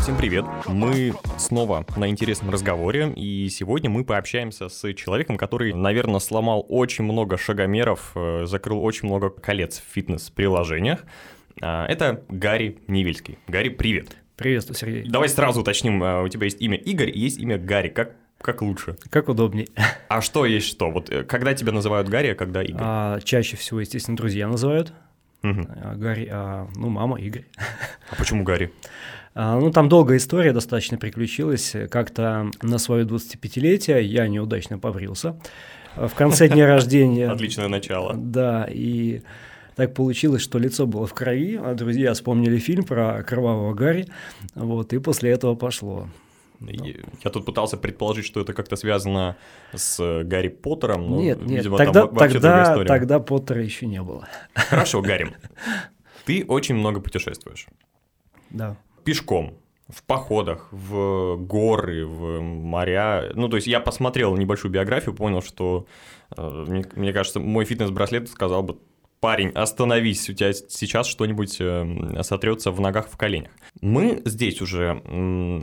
Всем привет! Мы снова на интересном разговоре, и сегодня мы пообщаемся с человеком, который, наверное, сломал очень много шагомеров, э, закрыл очень много колец в фитнес-приложениях. А, это Гарри Невельский. Гарри, привет! Приветствую, Сергей. Давай сразу уточним, э, у тебя есть имя Игорь и есть имя Гарри. Как как лучше? Как удобнее. А что есть что? Вот э, когда тебя называют Гарри, а когда Игорь? А, чаще всего, естественно, друзья называют. Угу. А, Гарри, а, ну, мама, Игорь. А почему Гарри? А, ну, там долгая история достаточно приключилась. Как-то на свое 25-летие я неудачно побрился. В конце дня рождения... Отличное начало. Да, и так получилось, что лицо было в крови, а друзья вспомнили фильм про кровавого Гарри, вот, и после этого пошло. Я тут пытался предположить, что это как-то связано с Гарри Поттером, но, нет, нет, видимо, тогда, там тогда, тогда Поттера еще не было. Хорошо, Гарри, ты очень много путешествуешь. Да. Пешком, в походах, в горы, в моря. Ну, то есть я посмотрел небольшую биографию, понял, что, э, мне, мне кажется, мой фитнес-браслет сказал бы парень, остановись, у тебя сейчас что-нибудь э, сотрется в ногах, в коленях. Мы здесь уже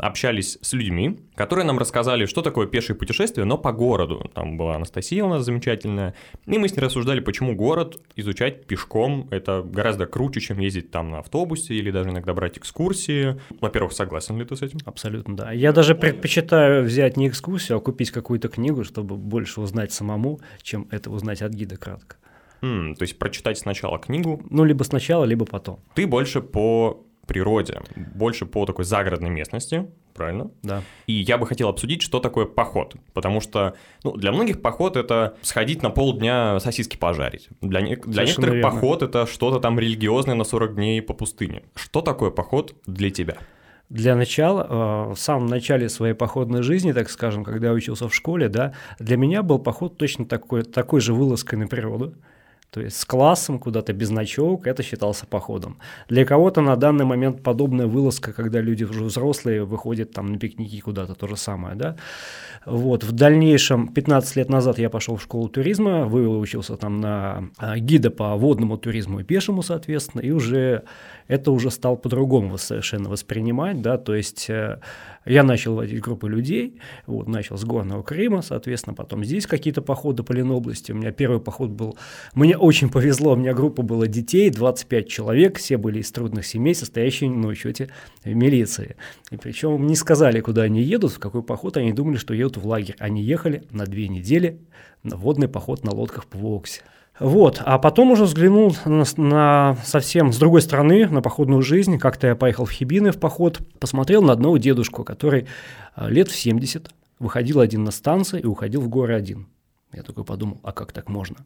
общались с людьми, которые нам рассказали, что такое пешее путешествие, но по городу. Там была Анастасия у нас замечательная, и мы с ней рассуждали, почему город изучать пешком, это гораздо круче, чем ездить там на автобусе или даже иногда брать экскурсии. Во-первых, согласен ли ты с этим? Абсолютно, да. Я даже предпочитаю взять не экскурсию, а купить какую-то книгу, чтобы больше узнать самому, чем это узнать от гида кратко. Mm, то есть прочитать сначала книгу. Ну, либо сначала, либо потом. Ты больше по природе, больше по такой загородной местности, правильно? Да. И я бы хотел обсудить, что такое поход, потому что ну, для многих поход это сходить на полдня сосиски пожарить. Для, не... для некоторых верно. поход это что-то там религиозное на 40 дней по пустыне. Что такое поход для тебя? Для начала, э, в самом начале своей походной жизни, так скажем, когда я учился в школе, да, для меня был поход точно такой, такой же вылазкой на природу. То есть с классом куда-то без ночевок это считался походом. Для кого-то на данный момент подобная вылазка, когда люди уже взрослые выходят там на пикники куда-то, то же самое, да. Вот, в дальнейшем, 15 лет назад я пошел в школу туризма, выучился там на а, гида по водному туризму и пешему, соответственно, и уже это уже стал по-другому совершенно воспринимать, да, то есть э, я начал водить группы людей, вот, начал с Горного Крыма, соответственно, потом здесь какие-то походы по Ленобласти. У меня первый поход был... Мне очень повезло, у меня группа была детей, 25 человек, все были из трудных семей, состоящие на учете в милиции. И причем не сказали, куда они едут, в какой поход, они думали, что едут в лагерь. Они ехали на две недели на водный поход на лодках по Воксе. Вот, а потом уже взглянул на, на совсем с другой стороны, на походную жизнь. Как-то я поехал в Хибины в поход, посмотрел на одного дедушку, который э, лет в 70 выходил один на станцию и уходил в горы один. Я такой подумал, а как так можно?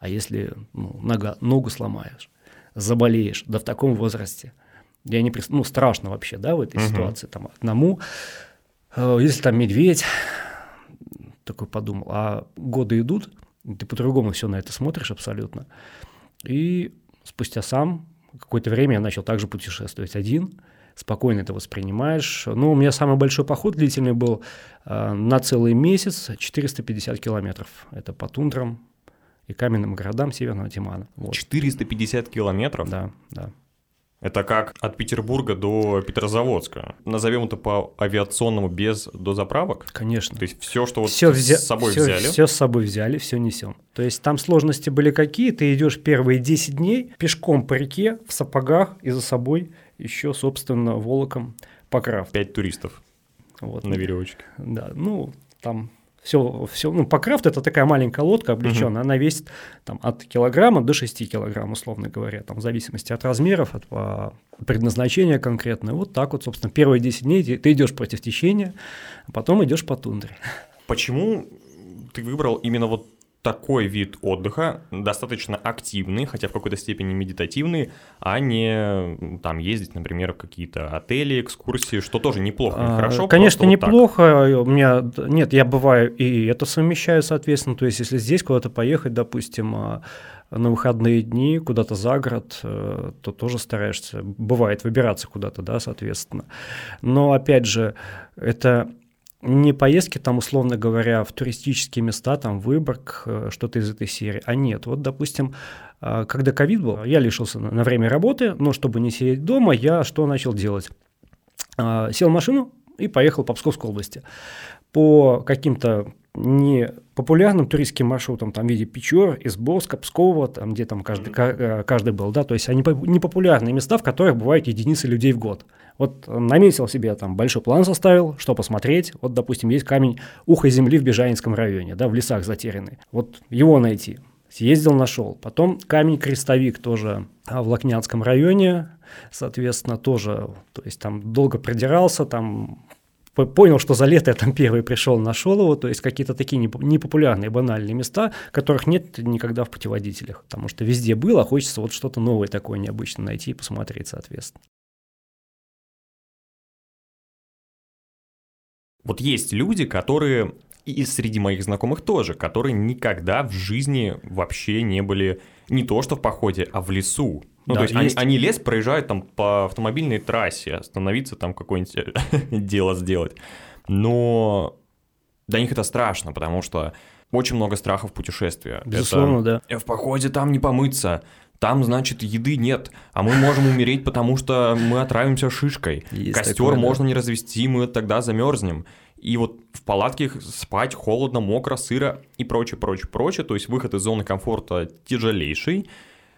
А если ну, нога, ногу сломаешь, заболеешь, да в таком возрасте? Я не, ну, страшно вообще, да, в этой угу. ситуации, там, одному. Э, если там медведь, такой подумал, а годы идут, ты по-другому все на это смотришь абсолютно. И спустя сам какое-то время я начал также путешествовать один, спокойно это воспринимаешь. Ну, у меня самый большой поход длительный был э, на целый месяц, 450 километров. Это по тундрам и каменным городам Северного Тимана. Вот. 450 километров? Да, да. Это как от Петербурга до Петрозаводска. Назовем это по авиационному без дозаправок? Конечно. То есть все, что вот все взя... с собой все, взяли? Все с собой взяли, все несем. То есть там сложности были какие? Ты идешь первые 10 дней пешком по реке, в сапогах и за собой еще, собственно, волоком покрав. Пять туристов вот. на веревочке. Да, ну там все, все, ну, покрафт это такая маленькая лодка облегченная, uh-huh. она весит там, от килограмма до 6 килограмм, условно говоря, там, в зависимости от размеров, от а, предназначения конкретно. Вот так вот, собственно, первые 10 дней ты идешь против течения, а потом идешь по тундре. Почему ты выбрал именно вот такой вид отдыха, достаточно активный, хотя в какой-то степени медитативный, а не там ездить, например, в какие-то отели, экскурсии, что тоже неплохо, не хорошо. Конечно, неплохо. Вот У меня нет, я бываю и это совмещаю, соответственно. То есть, если здесь куда-то поехать, допустим, а, на выходные дни куда-то за город, э, то тоже стараешься, бывает, выбираться куда-то, да, соответственно. Но опять же, это не поездки там, условно говоря, в туристические места, там, Выборг, э, что-то из этой серии, а нет. Вот, допустим, А, когда ковид был, я лишился на время работы, но чтобы не сидеть дома, я что начал делать? А, сел в машину и поехал по Псковской области. По каким-то не популярным туристским маршрутам, там в виде Печор, Изборска, Пскова, там, где там каждый, mm-hmm. каждый был, да, то есть они непопулярные места, в которых бывают единицы людей в год. Вот наметил себе там большой план составил, что посмотреть. Вот, допустим, есть камень Ухо земли в Бежанинском районе, да, в лесах затерянный. Вот его найти. Съездил, нашел. Потом камень Крестовик тоже а, в Лакнянском районе, соответственно, тоже, то есть там долго продирался, там понял, что за лето я там первый пришел, нашел его, то есть какие-то такие непопулярные, банальные места, которых нет никогда в путеводителях, потому что везде было, а хочется вот что-то новое такое необычное найти и посмотреть, соответственно. Вот есть люди, которые, и среди моих знакомых тоже, которые никогда в жизни вообще не были не то что в походе, а в лесу. Ну, да, то есть, есть. Они, они лес проезжают там по автомобильной трассе, остановиться там какое-нибудь дело сделать. Но для них это страшно, потому что очень много страхов путешествия. Безусловно, это... да. В походе там не помыться, там, значит, еды нет, а мы можем умереть, потому что мы отравимся шишкой. Есть Костер такое, можно да. не развести, мы тогда замерзнем. И вот в палатке спать холодно, мокро, сыро и прочее, прочее, прочее. То есть выход из зоны комфорта тяжелейший.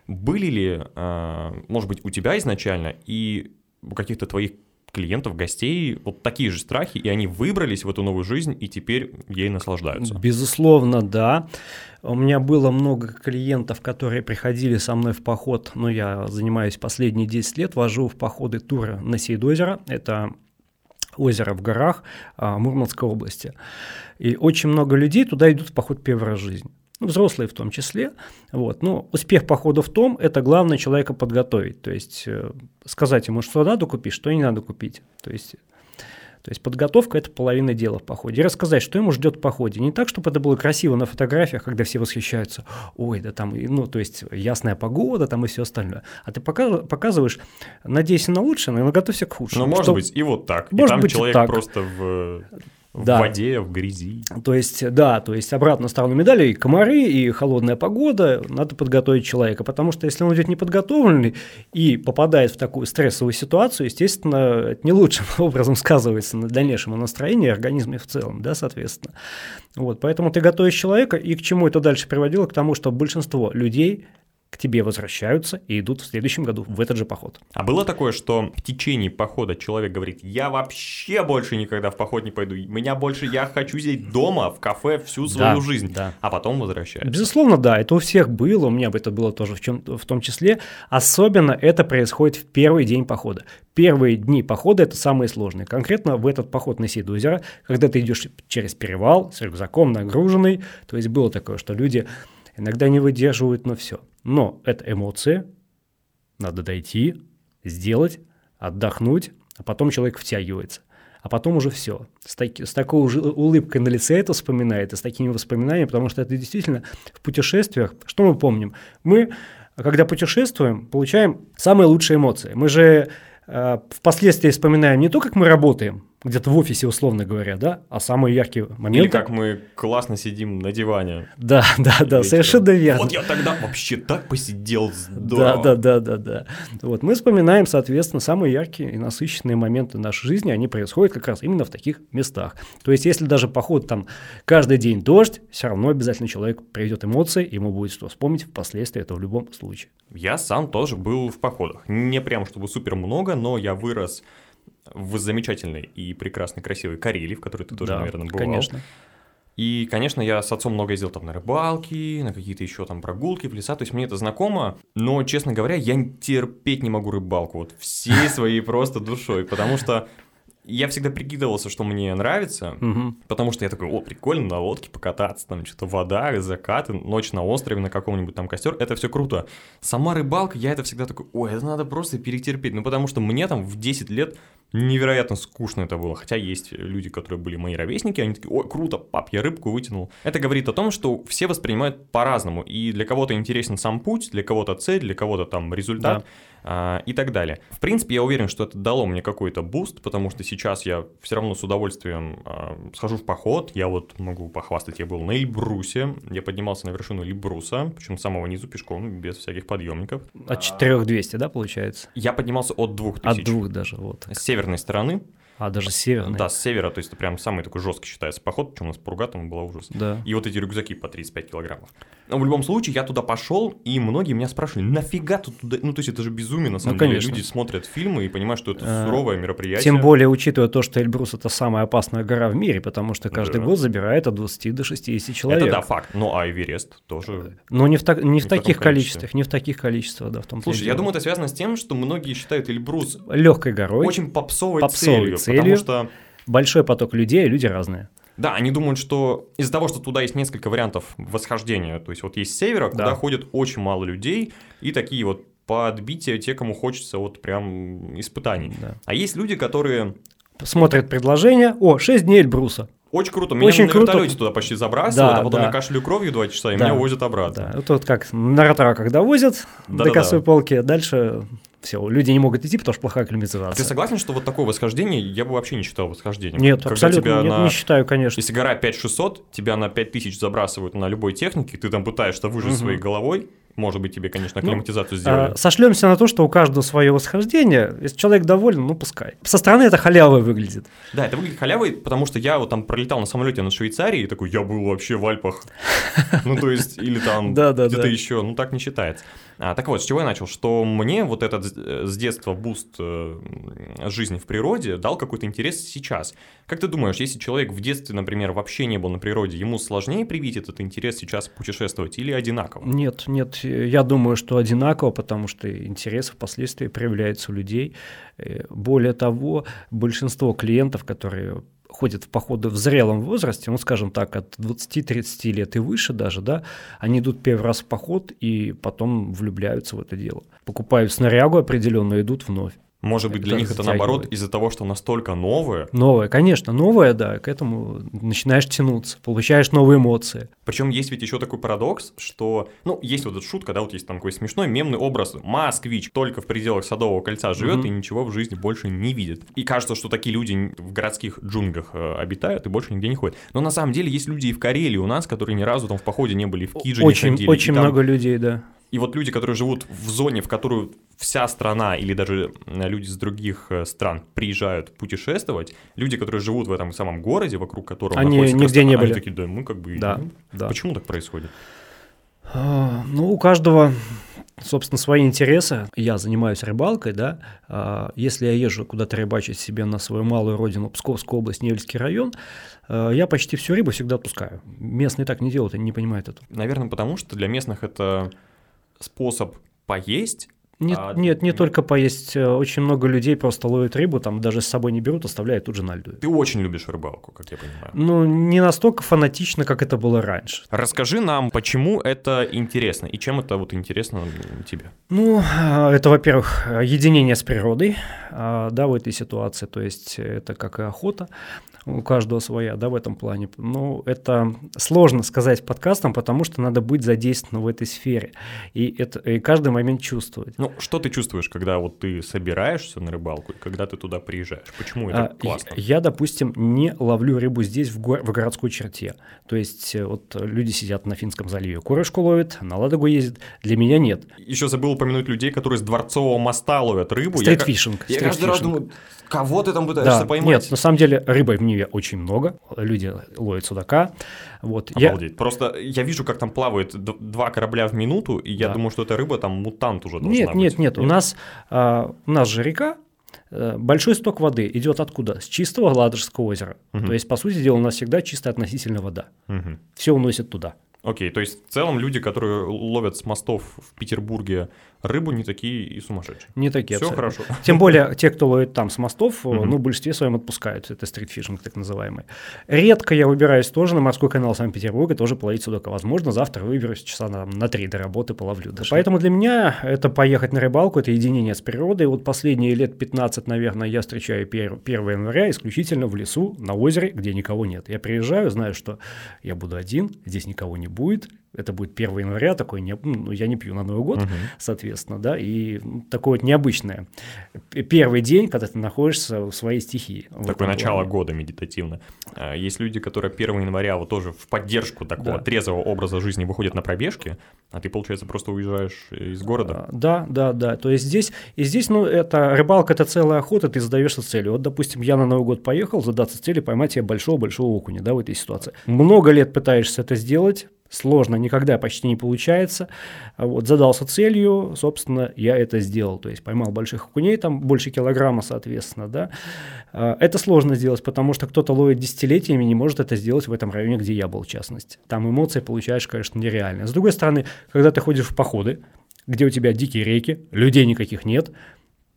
Были ли, а, может быть, у тебя изначально и у каких-то твоих клиентов, гостей вот такие же страхи, и они выбрались в эту новую жизнь и теперь ей наслаждаются? Безусловно, да. У меня было много клиентов, которые приходили со мной в поход, но я занимаюсь последние 10 лет, вожу в походы туры на Сейдозеро, это озеро в горах а, Мурманской области. И очень много людей туда идут в поход в жизни ну, взрослые в том числе. Вот. Но успех похода в том, это главное человека подготовить, то есть э, сказать ему, что надо купить, что не надо купить. То есть, то есть подготовка – это половина дела в походе. И рассказать, что ему ждет в походе. Не так, чтобы это было красиво на фотографиях, когда все восхищаются, ой, да там, ну, то есть ясная погода там и все остальное. А ты показываешь, надейся на лучшее, но готовься к худшему. Ну, может что... быть, и вот так. Может и там быть, человек так. просто в в да. воде, в грязи. То есть, да, то есть обратно сторону медали и комары, и холодная погода, надо подготовить человека, потому что если он идет неподготовленный и попадает в такую стрессовую ситуацию, естественно, это не лучшим образом сказывается на дальнейшем настроении организме в целом, да, соответственно. Вот, поэтому ты готовишь человека, и к чему это дальше приводило? К тому, что большинство людей к тебе возвращаются и идут в следующем году в этот же поход. А было такое, что в течение похода человек говорит, я вообще больше никогда в поход не пойду, меня больше, я хочу сидеть дома, в кафе всю свою да, жизнь, да. а потом возвращается. Безусловно, да, это у всех было, у меня это было тоже в, чем, в том числе. Особенно это происходит в первый день похода. Первые дни похода – это самые сложные. Конкретно в этот поход на Сейдузеро, когда ты идешь через перевал с рюкзаком нагруженный, то есть было такое, что люди иногда не выдерживают, но все. Но это эмоции, надо дойти, сделать, отдохнуть, а потом человек втягивается. А потом уже все. С, таки, с такой уже улыбкой на лице это вспоминает, и с такими воспоминаниями, потому что это действительно в путешествиях, что мы помним? Мы, когда путешествуем, получаем самые лучшие эмоции. Мы же э, впоследствии вспоминаем не то, как мы работаем, где-то в офисе, условно говоря, да, а самые яркие моменты... Или как мы классно сидим на диване. Да, да, да, совершенно верно. Вот я тогда вообще так посидел здорово. Да, да, да, да, да. Вот мы вспоминаем, соответственно, самые яркие и насыщенные моменты нашей жизни, они происходят как раз именно в таких местах. То есть, если даже поход там каждый день дождь, все равно обязательно человек приведет эмоции, ему будет что вспомнить впоследствии, это в любом случае. Я сам тоже был в походах. Не прям чтобы супер много, но я вырос в замечательной и прекрасной, красивой Карелии, в которой ты тоже, да, наверное, бывал. конечно. И, конечно, я с отцом много ездил там на рыбалки, на какие-то еще там прогулки в леса, то есть мне это знакомо, но, честно говоря, я терпеть не могу рыбалку, вот всей своей просто душой, потому что я всегда прикидывался, что мне нравится, угу. потому что я такой, о, прикольно на лодке покататься, там что-то вода, закаты, ночь на острове, на каком-нибудь там костер, это все круто. Сама рыбалка, я это всегда такой, ой, это надо просто перетерпеть, ну потому что мне там в 10 лет невероятно скучно это было, хотя есть люди, которые были мои ровесники, они такие, ой, круто, пап, я рыбку вытянул. Это говорит о том, что все воспринимают по-разному, и для кого-то интересен сам путь, для кого-то цель, для кого-то там результат. Да и так далее. В принципе, я уверен, что это дало мне какой-то буст, потому что сейчас я все равно с удовольствием а, схожу в поход. Я вот могу похвастать, я был на Эльбрусе, я поднимался на вершину Эльбруса, причем с самого низу пешком, без всяких подъемников. От 4200, да, получается? Я поднимался от 2000. От двух даже, вот. С северной стороны. А, даже с северной? Да, с севера, то есть это прям самый такой жесткий считается поход, причем у нас погода там был ужас. Да. И вот эти рюкзаки по 35 килограммов. Но в любом случае, я туда пошел, и многие меня спрашивали, нафига тут туда... Ну, то есть это же безумие, на самом Ну, деле. конечно. Люди смотрят фильмы и понимают, что это А, суровое мероприятие. Тем более, учитывая то, что Эльбрус – это самая опасная гора в мире, потому что каждый Да. год забирает от 20 до 60 человек. Это да, факт. Ну, а Эверест тоже... Но не в, так- не в в таких количествах, не в таких количествах, да, в том Слушай, я думаю, это связано с тем, что многие считают Эльбрус легкой горой, очень попсовой, Попсовой целью, целью. потому что большой поток людей, люди разные. Да, они думают, что из-за того, что туда есть несколько вариантов восхождения, то есть вот есть с севера, куда Да. ходит очень мало людей, и такие вот подбития те, кому хочется вот прям испытаний. Да. А есть люди, которые Смотрят предложение, о, 6 дней Эльбруса. очень круто, меня Очень на круто. вертолете туда почти забрасывают, Да, а потом да. я кашляю кровью два часа, и Да. меня возят обратно. Да, это вот как на ротора, когда возят до Да-да-да. косой полки, а дальше все, люди не могут идти, потому что плохая А ты климатизация. согласен, что вот такое восхождение я бы вообще не считал восхождением? Нет, Когда абсолютно тебя нет, на- не считаю, конечно. Если гора 5600, тебя на 5000 забрасывают на любой технике, ты там пытаешься выжить Мгм. своей головой, может быть, тебе, конечно, Ну, акклиматизацию сделали. А, сошлемся на то, что у каждого свое восхождение. Если человек доволен, ну пускай. Со стороны это халявой выглядит. Да, это выглядит халявой, потому что я вот там пролетал на самолете над Швейцарией, и такой, я был вообще в Альпах. Ну, то есть, или там где-то еще, ну, так не считается. А, так вот, с чего я начал? Что мне вот этот с- э, с детства буст э, жизни в природе дал какой-то интерес сейчас. Как ты думаешь, если человек в детстве, например, вообще не был на природе, ему сложнее привить этот интерес сейчас путешествовать или одинаково? Нет, нет, я думаю, что одинаково, потому что интерес впоследствии проявляется у людей. Э, Более того, большинство клиентов, которые ходят в походы в зрелом возрасте, ну, скажем так, от 20-30 лет и выше даже, да, они идут первый раз в поход и потом влюбляются в это дело. Покупают снарягу определенную и идут вновь. Может быть, для них это наоборот из-за того, что настолько новое, Новое, конечно, новое, да, к этому начинаешь тянуться, получаешь новые эмоции. Причем есть ведь еще такой парадокс, что, ну, есть вот эта шутка, да, вот есть там такой смешной мемный образ. Москвич только в пределах Садового кольца живет Мгм. и ничего в жизни больше не видит. И кажется, что такие люди в городских джунглях э, обитают и больше нигде не ходят. Но на самом деле есть люди и в Карелии у нас, которые ни разу там в походе не были, в Кидже не Очень, ходили. очень там- много людей, да. И вот люди, которые живут в зоне, в которую вся страна или даже э, люди из других э, стран приезжают путешествовать, люди, которые живут в этом самом городе, вокруг которого Они нигде красота, не они были. такие, да, мы как бы... Да, не». да. Почему так происходит? А, Ну, у каждого, собственно, свои интересы. Я занимаюсь рыбалкой, да. А, Если я езжу куда-то рыбачить себе на свою малую родину, Псковская область, Невельский район, а, я почти всю рыбу всегда отпускаю. Местные так не делают, они не понимают этого. Наверное, потому что для местных это способ поесть. Нет, А, нет, не только поесть. э, Очень много людей просто ловят рыбу, там даже с собой не берут, оставляют тут же на льду. Ты очень любишь рыбалку, как я понимаю. Ну, не настолько фанатично, как это было раньше. Расскажи нам, почему это интересно и чем это вот интересно тебе. Ну, а, это, во-первых, единение с природой, а, да, в этой ситуации, то есть это как и охота, у каждого своя, да, в этом плане. Ну, это сложно сказать подкастом, потому что надо быть задействованным в этой сфере и, это, и каждый момент чувствовать. Ну, что ты чувствуешь, когда вот ты собираешься на рыбалку, и когда ты туда приезжаешь? Почему это А, классно? Я, я, допустим, не ловлю рыбу здесь, в, го- в городской черте. То есть э, вот люди сидят на Финском заливе, курочку ловят, на Ладогу ездят. Для меня нет. Еще забыл упомянуть людей, которые с Дворцового моста ловят рыбу. Я Стритфишинг. Я, каждый раз думаю, кого ты там пытаешься Да, поймать? нет, на самом деле рыбы в Ниве очень много, люди ловят судака. Вот. Я, Обалдеть. Просто я вижу, как там плавает д- два корабля в минуту, и я Да. думаю, что эта рыба там мутант уже должна нет, быть. Нет, нет, у нас, а, у нас же река, э, большой сток воды идет откуда? С чистого Ладожского озера. Мгм. То есть, по сути дела, у нас всегда чистая относительно вода. Мгм. Все уносит туда. Окей, то есть в целом люди, которые ловят с мостов в Петербурге рыбу, не такие и сумасшедшие. Не такие Все абсолютно. хорошо. Тем более те, кто ловит там с мостов, э, ну, в большинстве своем отпускают. Это стритфишинг так называемый. Редко я выбираюсь тоже на морской канал Санкт-Петербурга, тоже половить судака. Возможно, завтра выберусь часа на, на три до работы, половлю. даже. Поэтому для меня это поехать на рыбалку, это единение с природой. Вот последние лет 15, наверное, я встречаю 1 января исключительно в лесу, на озере, где никого нет. Я приезжаю, знаю, что я буду один, здесь никого не будет, это будет 1 января, такой, не, ну, я не пью на Новый год, Мгм. соответственно, да, и такое вот необычное. Первый день, когда ты находишься в своей стихии. Такое начало плане. года медитативно. А, Есть люди, которые 1 января вот тоже в поддержку такого Да. трезвого образа жизни выходят на пробежки, а ты, получается, просто уезжаешь из города. А, Да, да, да. То есть здесь, и здесь, ну, это рыбалка, это целая охота, ты задаешься целью. Вот, допустим, я на Новый год поехал задаться целью поймать себе большого-большого окуня, да, в этой ситуации. Много лет пытаешься это сделать, сложно, никогда почти не получается. А Вот, задался целью, собственно, я это сделал. То есть поймал больших окуней, там больше килограмма, соответственно, да. А, Это сложно сделать, потому что кто-то ловит десятилетиями, не может это сделать в этом районе, где я был, в частности. Там эмоции получаешь, конечно, нереальные. С другой стороны, когда ты ходишь в походы, где у тебя дикие реки, людей никаких нет,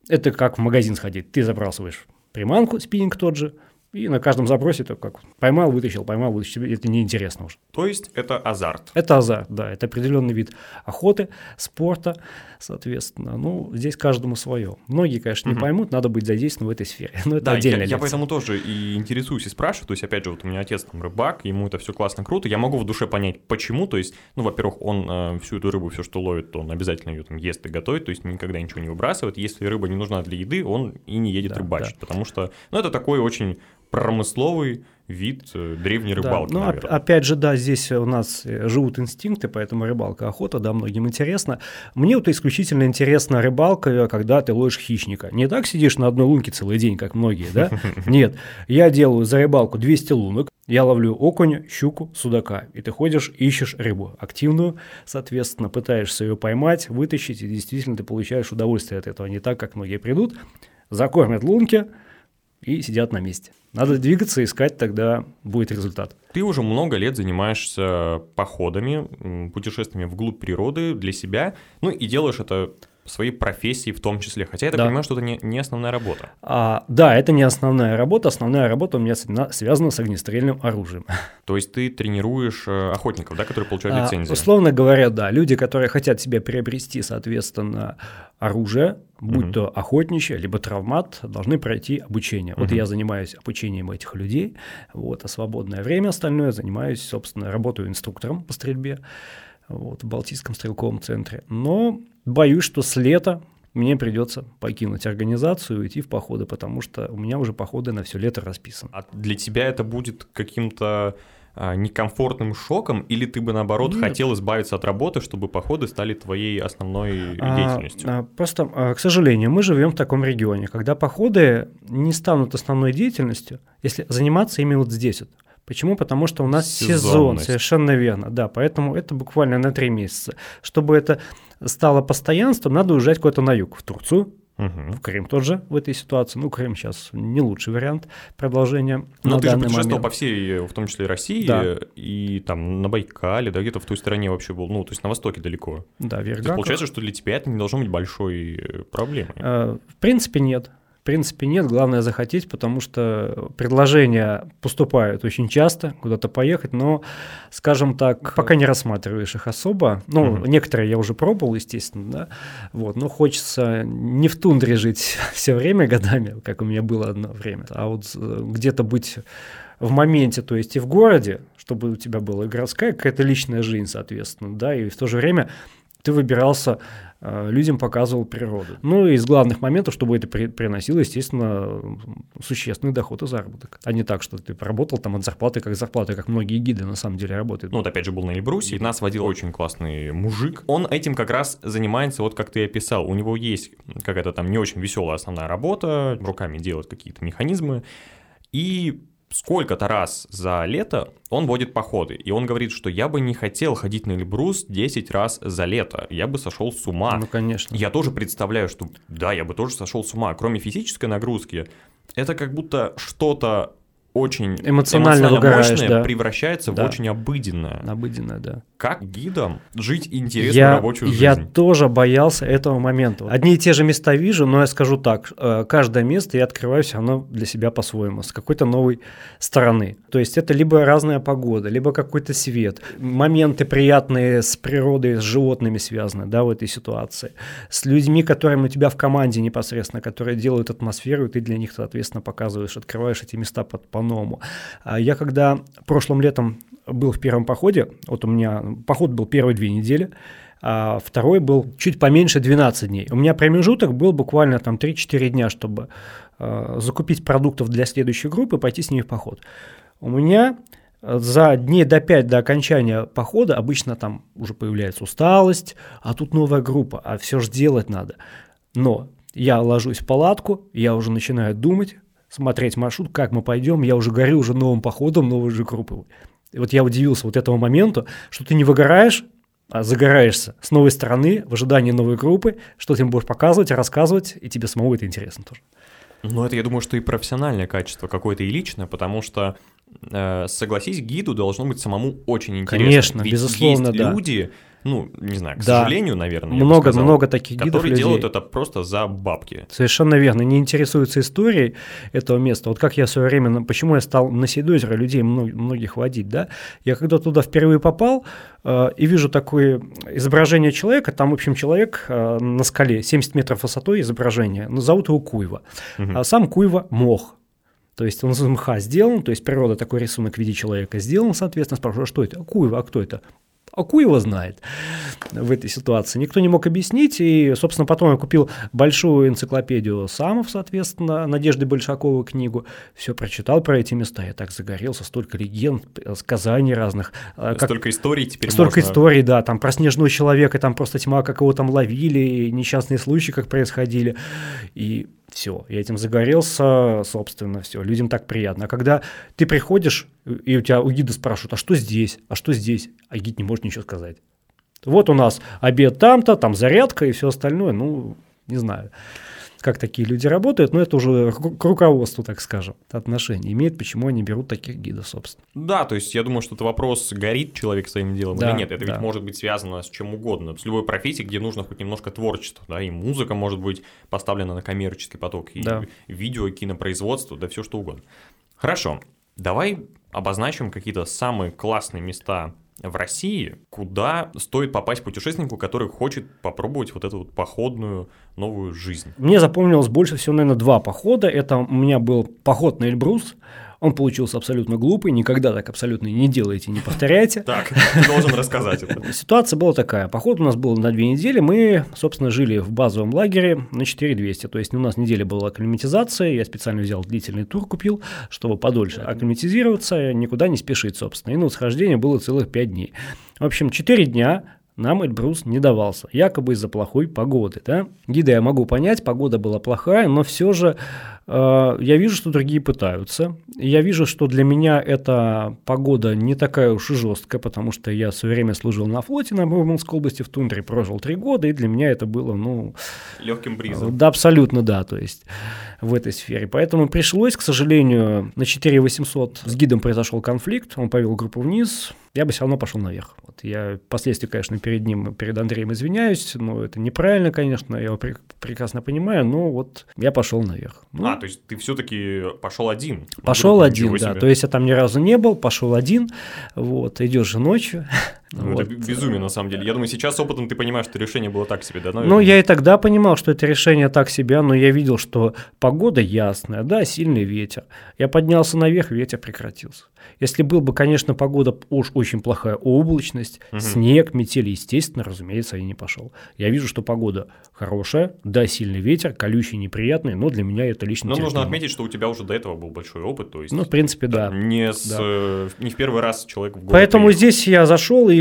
это как в магазин сходить. Ты забрасываешь приманку, спиннинг тот же, и на каждом забросе это как поймал, вытащил, поймал, вытащил. Это неинтересно уже. То есть это азарт. Это азарт, да, это определенный вид охоты, спорта, соответственно. Ну, здесь каждому свое. Многие, конечно, не Мгм. поймут, надо быть задействован в этой сфере. Но это Да, я, отдельная я лекция. поэтому тоже и интересуюсь и спрашиваю. То есть, опять же, вот у меня отец там рыбак, ему это все классно, круто. Я могу в душе понять, почему. То есть, ну, во-первых, он э, всю эту рыбу, все, что ловит, то он обязательно ее там ест и готовит, то есть никогда ничего не выбрасывает. Если рыба не нужна для еды, он и не едет Да, рыбачить, потому что, ну, это такой очень промысловый вид э, древней Да, рыбалки, ну, оп- наверное. опять же, да, здесь у нас э, живут инстинкты, поэтому рыбалка, охота, да, многим интересно. Мне вот исключительно интересна рыбалка, э, когда ты ловишь хищника. Не так сидишь на одной лунке целый день, как многие, да? Нет, я делаю за рыбалку 200 лунок, я ловлю окуня, щуку, судака, и ты ходишь, ищешь рыбу активную, соответственно, пытаешься ее поймать, вытащить, и действительно ты получаешь удовольствие от этого. Не так, как многие придут, закормят лунки и сидят на месте. Надо двигаться, искать, тогда будет результат. Ты уже много лет занимаешься походами, путешествиями вглубь природы для себя, ну и делаешь это своей профессией в том числе. Хотя я так Да. понимаю, что это не, не основная работа. А, да, это не основная работа. Основная работа у меня связана- с огнестрельным оружием. То есть ты тренируешь э, охотников, да, которые получают А, лицензию. условно говоря, да, люди, которые хотят себе приобрести, соответственно, оружие, будь Мгм. то охотничье, либо травмат, должны пройти обучение. Вот Мгм. я занимаюсь обучением этих людей, вот, а свободное время остальное занимаюсь, собственно, работаю инструктором по стрельбе вот, в Балтийском стрелковом центре. Но боюсь, что с лета мне придется покинуть организацию и уйти в походы, потому что у меня уже походы на все лето расписаны. А для тебя это будет каким-то а, некомфортным шоком, или ты бы наоборот Нет. хотел избавиться от работы, чтобы походы стали твоей основной А, деятельностью? а, Просто, а, к сожалению, мы живем в таком регионе, когда походы не станут основной деятельностью, если заниматься ими вот здесь вот. Почему? Потому что у нас сезон, совершенно верно, да, поэтому это буквально на три месяца. Чтобы это стало постоянством, надо уезжать куда-то на юг, в Турцию, Мгм. в Крым тот же в этой ситуации. Ну, Крым сейчас не лучший вариант продолжения Но на ты же путешествовал момент. по всей, в том числе России, Да. и там на Байкале, да, где-то в той стороне вообще был, ну, то есть на востоке далеко. Да, То есть получается, что для тебя это не должно быть большой э, проблемой. Э, В принципе, нет. В принципе, нет. Главное захотеть, потому что предложения поступают очень часто куда-то поехать, но, скажем так, пока не рассматриваешь их особо. Ну, Мгм. некоторые я уже пробовал, естественно, да. Вот, но хочется не в тундре жить все время годами, как у меня было одно время, а вот э, где-то быть в моменте, то есть и в городе, чтобы у тебя была городская какая-то личная жизнь, соответственно, да, и в то же время ты выбирался, людям показывал природу. Ну и из главных моментов, чтобы это при- приносило, естественно, существенный доход и заработок. А не так, что ты поработал там от зарплаты как зарплаты, как многие гиды на самом деле работают. Ну, вот опять же был на Эльбрусе, и нас водил очень классный мужик. Он этим как раз занимается, вот как ты описал. У него есть какая-то там не очень веселая основная работа, руками делает какие-то механизмы. И сколько-то раз за лето он водит походы. И он говорит, что я бы не хотел ходить на Эльбрус 10 раз за лето. Я бы сошел с ума. Ну, конечно. Я тоже представляю, что да, я бы тоже сошел с ума. Кроме физической нагрузки, это как будто что-то очень Эмоционально выгораешь, мощное да. превращается Да. в очень обыденное. Обыденное, да. Как гидам жить интересную я, рабочую я жизнь? тоже боялся этого момента. Одни и те же места вижу, но я скажу так, э, каждое место я открываю все равно для себя по-своему, с какой-то новой стороны. То есть это либо разная погода, либо какой-то свет, моменты приятные с природой, с животными связаны, да, в этой ситуации, с людьми, которыми у тебя в команде непосредственно, которые делают атмосферу, и ты для них, соответственно, показываешь, открываешь эти места по, по по-новому. А я когда прошлым летом был в первом походе, вот у меня поход был первые две недели, а второй был чуть поменьше 12 дней. У меня промежуток был буквально там 3-4 дня, чтобы э, закупить продуктов для следующей группы и пойти с ними в поход. У меня за дней до 5 до окончания похода обычно там уже появляется усталость, а тут новая группа, а все же делать надо. Но я ложусь в палатку, я уже начинаю думать, смотреть маршрут, как мы пойдем, я уже горю уже новым походом, новой же группой. И вот я удивился вот этому моменту, что ты не выгораешь, а загораешься с новой стороны в ожидании новой группы, что ты им будешь показывать, рассказывать, и тебе самому это интересно тоже. Ну, это, я думаю, что и профессиональное качество какое-то, и личное, потому что, э, согласись, гиду должно быть самому очень интересно. Конечно, Ведь безусловно, есть да. люди, ну, не знаю, к Да. сожалению, наверное, Много, сказал, много таких гидов которые людей. делают это просто за бабки. Совершенно верно, не интересуются историей этого места. Вот как я в свое время, почему я стал на Сейдозеро людей мно- многих водить, да? Я когда туда впервые попал э, и вижу такое изображение человека, там, в общем, человек э, на скале, 70 метров высотой изображение, ну, зовут его Куева. Мгм. А сам Куева – мох. То есть он из мха сделан, то есть природа такой рисунок в виде человека сделан, соответственно, спрашиваю, а что это? Куева, а кто это? А Куева знает в этой ситуации. Никто не мог объяснить, и, собственно, потом я купил большую энциклопедию Самов, соответственно, Надежды Большаковой книгу, все прочитал про эти места, я так загорелся, столько легенд, э, сказаний разных. э, как- Столько историй теперь Столько можно... историй, да, там про снежного человека, там просто тьма, как его там ловили, и несчастные случаи, как происходили. И все, я этим загорелся, собственно, все, людям так приятно. А когда ты приходишь, и у тебя у гида спрашивают, а что здесь, а что здесь, а гид не может ничего сказать. Вот у нас обед там-то, там зарядка и все остальное, ну, не знаю, как такие люди работают, но это уже к руководству, так скажем, отношения имеет, почему они берут таких гидов, собственно. Да, то есть я думаю, что это вопрос, горит человек своим делом Да, или нет. Это да. ведь может быть связано с чем угодно, с любой профессией, где нужно хоть немножко творчества, да, и музыка может быть поставлена на коммерческий поток, и Да. видео, и кинопроизводство, да все что угодно. Хорошо, давай обозначим какие-то самые классные места в России, куда стоит попасть путешественнику, который хочет попробовать вот эту вот походную новую жизнь. Мне запомнилось больше всего, наверное, два похода. Это у меня был поход на Эльбрус. Он получился абсолютно глупый. Никогда так абсолютно не делайте, не повторяйте. Так, ты должен рассказать это. Ситуация была такая. Поход у нас был на две недели. Мы, собственно, жили в базовом лагере на 4200. То есть у нас неделя была акклиматизация. Я специально взял длительный тур, купил, чтобы подольше акклиматизироваться, никуда не спешить, собственно. И на восхождение было целых 5 дней. В общем, 4 дня нам Эльбрус не давался, якобы из-за плохой погоды. Да? Гида я могу понять, погода была плохая, но все же я вижу, что другие пытаются. Я вижу, что для меня эта погода не такая уж и жесткая, потому что я в свое время служил на флоте на Мурманской области в тундре, прожил три года, и для меня это было, ну, Легким бризом. да, абсолютно да, то есть в этой сфере. Поэтому пришлось, к сожалению, на 4800 с гидом произошел конфликт, он повел группу вниз, я бы все равно пошел наверх. Вот я впоследствии, конечно, перед ним, перед Андреем извиняюсь, но это неправильно, конечно, я его пре- прекрасно понимаю, но вот я пошел наверх. Ну, А, то есть ты все-таки пошел один? Пошел один, да. себе. То есть я там ни разу не был, пошел один. Вот, идешь же ночью. Ну, Вот. Это безумие, на самом деле. Я думаю, сейчас опытом ты понимаешь, что решение было так себе, да? Ну, я и тогда понимал, что это решение так себя, но я видел, что погода ясная, да, сильный ветер. Я поднялся наверх, ветер прекратился. Если был бы, конечно, погода уж очень плохая, облачность, Мгм. снег, метель, естественно, разумеется, я не пошел. Я вижу, что погода хорошая, да, сильный ветер, колючий, неприятный, но для меня это лично Но нужно терпимо. отметить, что у тебя уже до этого был большой опыт, то есть Ну, в принципе, да. не, с, Да. э, не в первый раз человек в Поэтому приехал. здесь я зашел и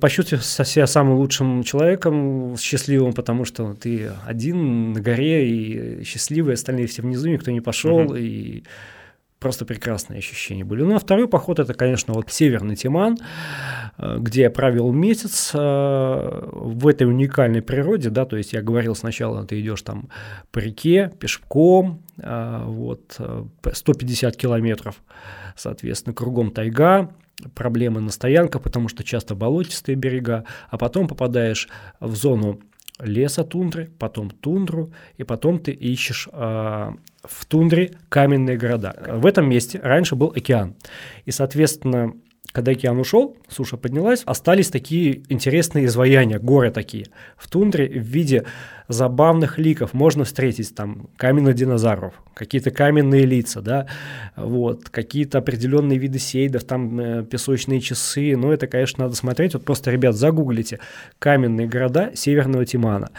почувствовал себя самым лучшим человеком, счастливым, потому что ты один на горе и счастливый, остальные все внизу, никто не пошел, Мгм. и просто прекрасные ощущения были. Ну, а второй поход – это, конечно, вот Северный Тиман, э, где я провел месяц э, в этой уникальной природе, да, то есть я говорил сначала, ты идешь там по реке, пешком, э, вот, э, 150 километров, соответственно, кругом тайга, проблемы на стоянках, потому что часто болотистые берега, а потом попадаешь в зону леса тундры, потом тундру, и потом ты ищешь а, в тундре каменные города. В этом месте раньше был океан. И, соответственно, когда океан ушел, суша поднялась, остались такие интересные изваяния, горы такие, в тундре в виде забавных ликов можно встретить там каменных динозавров, какие-то каменные лица, да, вот, какие-то определенные виды сейдов, там э, песочные часы, но это, конечно, надо смотреть, вот просто, ребят, загуглите каменные города Северного Тимана,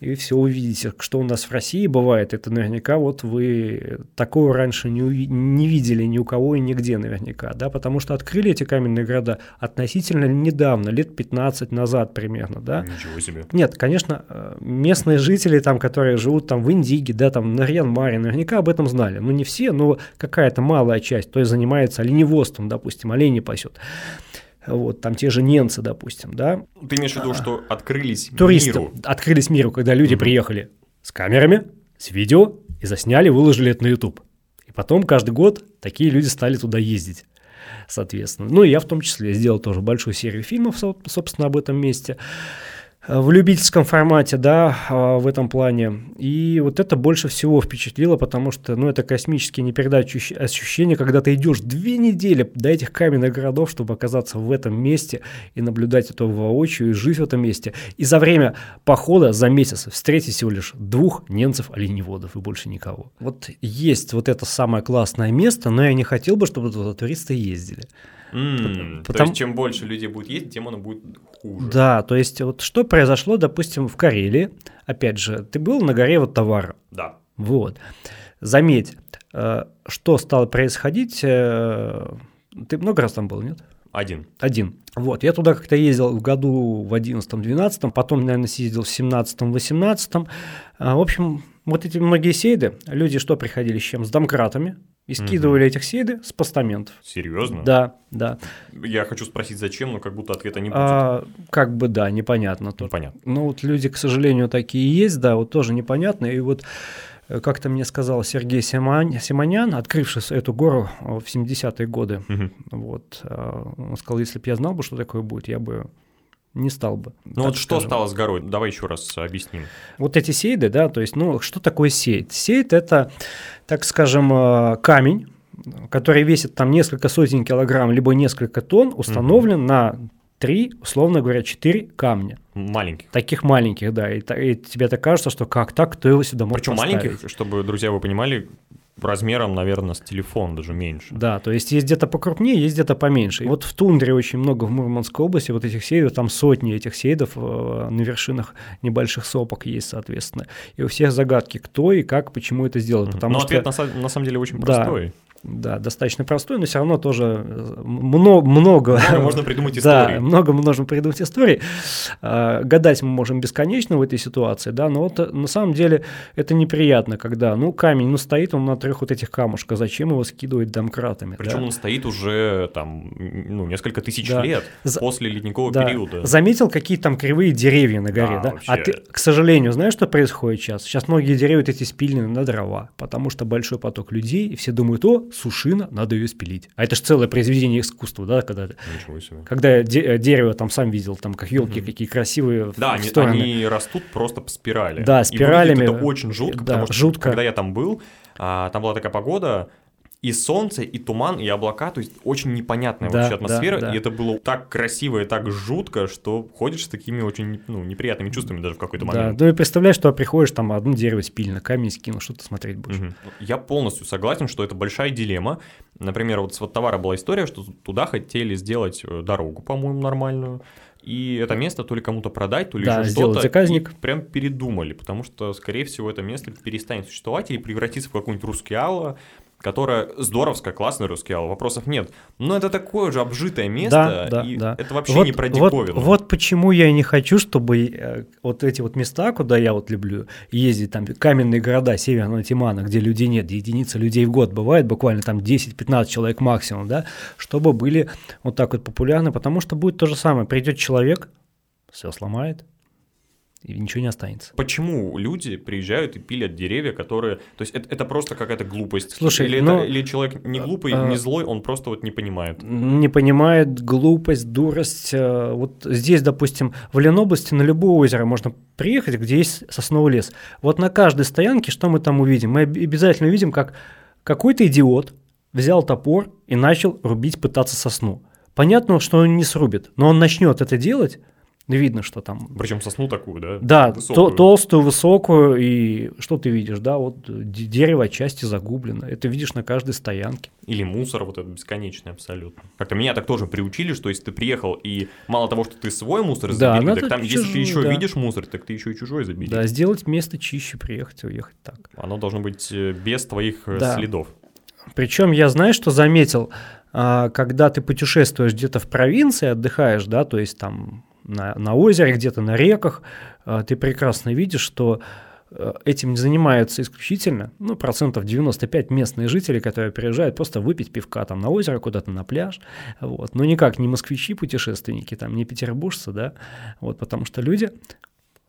и все увидите, что у нас в России бывает, это наверняка вот вы такого раньше не, не видели ни у кого и нигде наверняка, да, потому что открыли эти каменные города относительно недавно, лет 15 назад примерно, да. Ничего себе. Нет, конечно, э, местные жители, там, которые живут там в Индиге, да, там на Рьян-Маре, наверняка об этом знали. Ну, не все, но какая-то малая часть, то есть занимается оленеводством, допустим, олени пасет. Вот, там те же ненцы, допустим, да. Ты имеешь в виду, что открылись Туристы миру? открылись миру, когда люди приехали с камерами, с видео и засняли, выложили это на YouTube. И потом каждый год такие люди стали туда ездить, соответственно. Ну, и я в том числе сделал тоже большую серию фильмов, со- собственно, об этом месте в любительском формате, да, а, в этом плане. И вот это больше всего впечатлило, потому что, ну, это космические не передать ощущ- ощущения, когда ты идешь две недели до этих каменных городов, чтобы оказаться в этом месте и наблюдать это воочию, и жить в этом месте. И за время похода, за месяц, встретить всего лишь двух немцев-оленеводов и больше никого. Вот есть вот это самое классное место, но я не хотел бы, чтобы туда туристы ездили. То Потому- есть, чем больше людей будет ездить, тем оно будет хуже. Да, то есть вот что произошло, допустим, в Карелии, опять же, ты был на горе вот товара, Да. вот, заметь, э, что стало происходить, э, ты много раз там был, нет? Один. Один. Вот, я туда как-то ездил в году в 11-12, потом, наверное, съездил в 17-18. В общем, вот эти многие сейды, люди что приходили с чем? С домкратами и скидывали этих сейды с постаментов. Серьезно? Да, да. Я хочу спросить, зачем, но как будто ответа не будет. А, как бы да, непонятно. Тоже. понятно. Ну вот люди, к сожалению, такие есть, да, вот тоже непонятно. И вот э, как-то мне сказал Сергей Симон- Симонян, открывший эту гору э, в 70-е годы, Мгм. вот, э, он сказал, если бы я знал бы, что такое будет, я бы не стал бы. Ну вот что скажем. стало с горой? Давай еще раз объясним. Вот эти сейды, да, то есть, ну, что такое сейд? Сейд – это, так скажем, э, камень, который весит там несколько сотен килограмм, либо несколько тонн, установлен на три, условно говоря, четыре камня. Маленьких. Таких маленьких, да. И, и тебе так кажется, что как так, кто его сюда мог Причем поставить? маленьких, чтобы, друзья, вы понимали, размером, наверное, с телефон, даже меньше. Да, то есть есть где-то покрупнее, есть где-то поменьше. И вот в тундре очень много в Мурманской области вот этих сейдов, там сотни этих сейдов э, на вершинах небольших сопок есть, соответственно. И у всех загадки, кто и как, почему это сделал. Потому Но что ответ на, на самом деле очень Да. Да, достаточно простой, но все равно тоже много, много, Много можно придумать да, историй. много можем придумать историй. А, Гадать мы можем бесконечно в этой ситуации, да, но вот э, на самом деле это неприятно, когда, ну, камень, ну, стоит он на трех вот этих камушках, зачем его скидывать домкратами? Причем да? он стоит уже там, ну, несколько тысяч Да. лет За- после ледникового Да. периода. Заметил, какие там кривые деревья на горе, Да, да? А ты, к сожалению, знаешь, что происходит сейчас? Сейчас многие деревья вот эти спилены на дрова, потому что большой поток людей, и все думают, о, сушина, надо ее спилить. А это же целое произведение искусства, да, когда. Когда де- э, дерево там сам видел, там как елки какие красивые Да, в они, стороны. они растут просто по спирали. Да, И спиралями, это очень жутко, да, потому что жутко. когда я там был, а, там была такая погода, и солнце, и туман, и облака, то есть очень непонятная Да, вообще атмосфера, да, да. и это было так красиво и так жутко, что ходишь с такими очень ну, неприятными чувствами даже в какой-то Да, момент. ну и представляешь, что приходишь, там одно дерево спилено, камень скинул, что ты смотреть будешь. Мгм. Я полностью согласен, что это большая дилемма. Например, вот с вот товара была история, что туда хотели сделать э, дорогу, по-моему, нормальную. И это место то ли кому-то продать, то ли Да, еще что-то. заказник. И прям передумали, потому что, скорее всего, это место перестанет существовать или превратится в какую-нибудь русскиало, которая здоровская, классная русскиало, вопросов нет. Но это такое же обжитое место, да, и да. это вообще вот, не про вот, диковину. вот почему я не хочу, чтобы э, вот эти вот места, куда я вот люблю ездить, там каменные города Северного Тимана, где людей нет, единицы людей в год бывает, буквально там 10-15 человек максимум, да, чтобы были вот так вот популярны, потому что будет то же самое. Придет человек, все сломает, и ничего не останется. Почему люди приезжают и пилят деревья, которые... То есть это, это просто какая-то глупость. Слушай, или, ну, это- или человек не глупый, а- не злой, он просто вот не понимает. не понимает глупость, дурость. Э, Вот здесь, допустим, в Ленобласти на любое озеро можно приехать, где есть сосновый лес. Вот на каждой стоянке что мы там увидим? Мы об- обязательно увидим, как какой-то идиот взял топор и начал рубить, пытаться сосну. Понятно, что он не срубит, но он начнет это делать, Видно, что там... Причем сосну такую, да? Да, то, толстую, высокую, и что ты видишь, да, вот дерево отчасти загублено. Это видишь на каждой стоянке. Или мусор вот этот бесконечный абсолютно. Как-то меня так тоже приучили, что если ты приехал, и мало того, что ты свой мусор забери, да, так там, чужой, если ты еще да. видишь мусор, так ты еще и чужой забери. Да, сделать место чище, приехать и уехать так. Оно должно быть э, без твоих э, да. следов. Причем я, знаю, что заметил, а, когда ты путешествуешь где-то в провинции, отдыхаешь, да, то есть там на, на озере, где-то на реках, а, ты прекрасно видишь, что э, этим занимаются исключительно, ну, процентов 95 местные жители, которые приезжают просто выпить пивка там на озеро, куда-то на пляж, вот, но никак не москвичи-путешественники, там, не петербуржцы, да, вот, потому что люди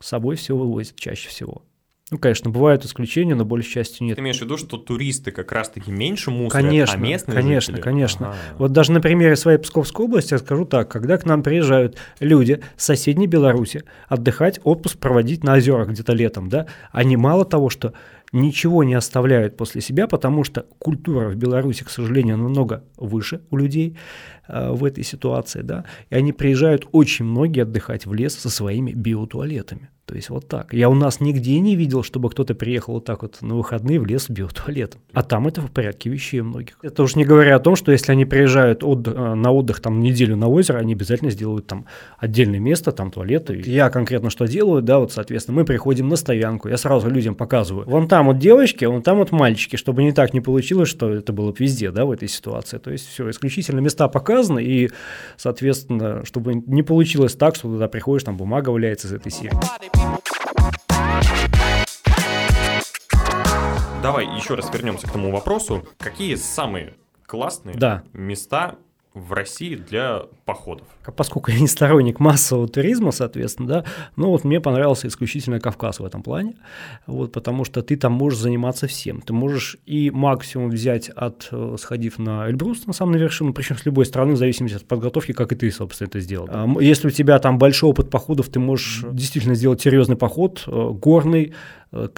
с собой все вывозят чаще всего. Ну, конечно, бывают исключения, но большей части нет. Ты имеешь в виду, что туристы как раз-таки меньше мусорят, конечно, а местные Конечно, жители? конечно. Ага. Вот даже на примере своей Псковской области я скажу так. Когда к нам приезжают люди с соседней Беларуси отдыхать, отпуск проводить на озерах где-то летом, да, они мало того, что ничего не оставляют после себя, потому что культура в Беларуси, к сожалению, намного выше у людей э, в этой ситуации, да, и они приезжают очень многие отдыхать в лес со своими биотуалетами. То есть вот так. Я у нас нигде не видел, чтобы кто-то приехал вот так вот на выходные в лес в туалетом. А там это в порядке вещей у многих. Это уж не говоря о том, что если они приезжают от, э, на отдых там неделю на озеро, они обязательно сделают там отдельное место, там туалеты. Я конкретно что делаю, да, вот соответственно мы приходим на стоянку, я сразу людям показываю. Вон там вот девочки, вон там вот мальчики, чтобы не так не получилось, что это было бы везде, да, в этой ситуации. То есть все, исключительно места показаны и, соответственно, чтобы не получилось так, что туда приходишь, там бумага валяется из этой серии. Давай еще раз вернемся к тому вопросу. Какие самые классные да. места в России для походов. Поскольку я не сторонник массового туризма, соответственно, да, ну вот мне понравился исключительно Кавказ в этом плане, вот, потому что ты там можешь заниматься всем. Ты можешь и максимум взять от, э, сходив на Эльбрус, на самом вершину, причем с любой страны, в зависимости от подготовки, как и ты, собственно, это сделал. Если у тебя там большой опыт походов, ты можешь действительно сделать серьезный поход, э, горный,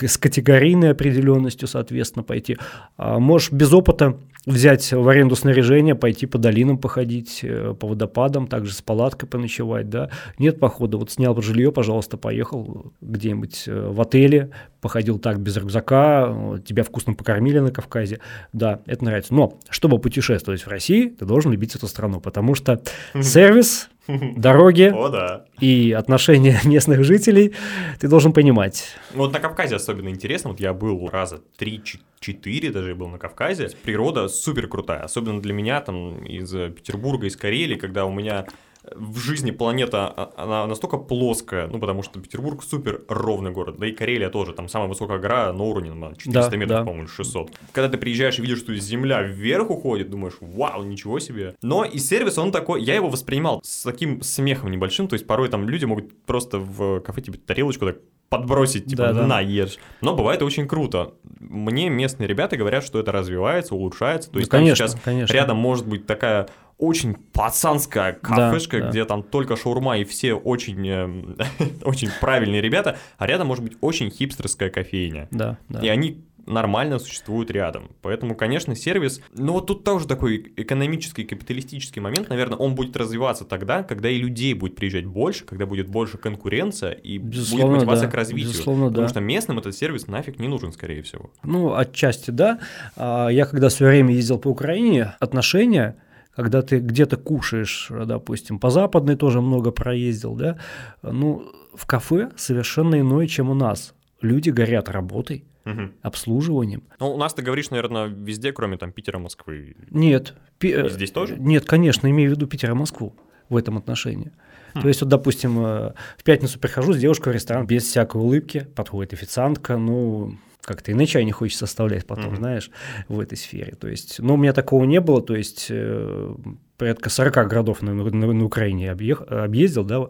с категорийной определенностью, соответственно, пойти. А можешь без опыта взять в аренду снаряжение, пойти по долинам походить, э, по водопадам, также с палаткой поночевать, да. Нет похода, вот снял жилье, пожалуйста, поехал где-нибудь э, в отеле, походил так без рюкзака, тебя вкусно покормили на Кавказе, да, это нравится. Но чтобы путешествовать в России, ты должен любить эту страну, потому что сервис, дороги О, да. и отношения местных жителей ты должен понимать. Вот на Кавказе особенно интересно, вот я был раза 3-4 даже был на Кавказе, природа супер крутая, особенно для меня там из Петербурга, из Карелии, когда у меня в жизни планета, а, она настолько плоская, ну, потому что Петербург супер ровный город, да и Карелия тоже, там самая высокая гора на уровне, 400 да, метров, да. по-моему, 600. Когда ты приезжаешь и видишь, что земля вверх уходит, думаешь, вау, ничего себе. Но и сервис, он такой, я его воспринимал с таким смехом небольшим, то есть порой там люди могут просто в кафе, типа, тарелочку так подбросить, типа, да, на, ешь. Но бывает очень круто. Мне местные ребята говорят, что это развивается, улучшается. То есть ну, конечно, там сейчас конечно. рядом может быть такая очень пацанская кафешка, да, да. где там только шаурма и все очень, э, очень правильные ребята, а рядом может быть очень хипстерская кофейня. Да, да. И они нормально существуют рядом. Поэтому, конечно, сервис... Ну, вот тут тоже такой экономический, капиталистический момент, наверное, он будет развиваться тогда, когда и людей будет приезжать больше, когда будет больше конкуренция и Безусловно, будет мотивация да. к развитию. Безусловно, Потому да. что местным этот сервис нафиг не нужен, скорее всего. Ну, отчасти, да. А, я когда в свое время ездил по Украине, отношения когда ты где-то кушаешь, допустим, по западной тоже много проездил, да, ну, в кафе совершенно иное, чем у нас. Люди горят работой, угу. обслуживанием. Ну, у нас ты говоришь, наверное, везде, кроме там Питера, Москвы. Нет. Пи... И здесь тоже? Нет, конечно, имею в виду Питер и Москву в этом отношении. Хм. То есть, вот, допустим, э, в пятницу прихожу с девушкой в ресторан без всякой улыбки, подходит официантка, ну, как-то иначе чай не хочется оставлять потом, mm-hmm. знаешь, в этой сфере. То есть, ну, у меня такого не было, то есть э, порядка 40 городов на, на, на Украине объех, объездил, да,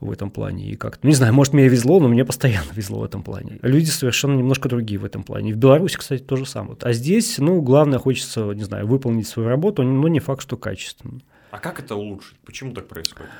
в этом плане. И как-то, не знаю, может, мне везло, но мне постоянно везло в этом плане. Люди совершенно немножко другие в этом плане. И в Беларуси, кстати, то же самое. А здесь, ну, главное, хочется, не знаю, выполнить свою работу, но не факт, что качественно. А как это улучшить? Почему так происходит?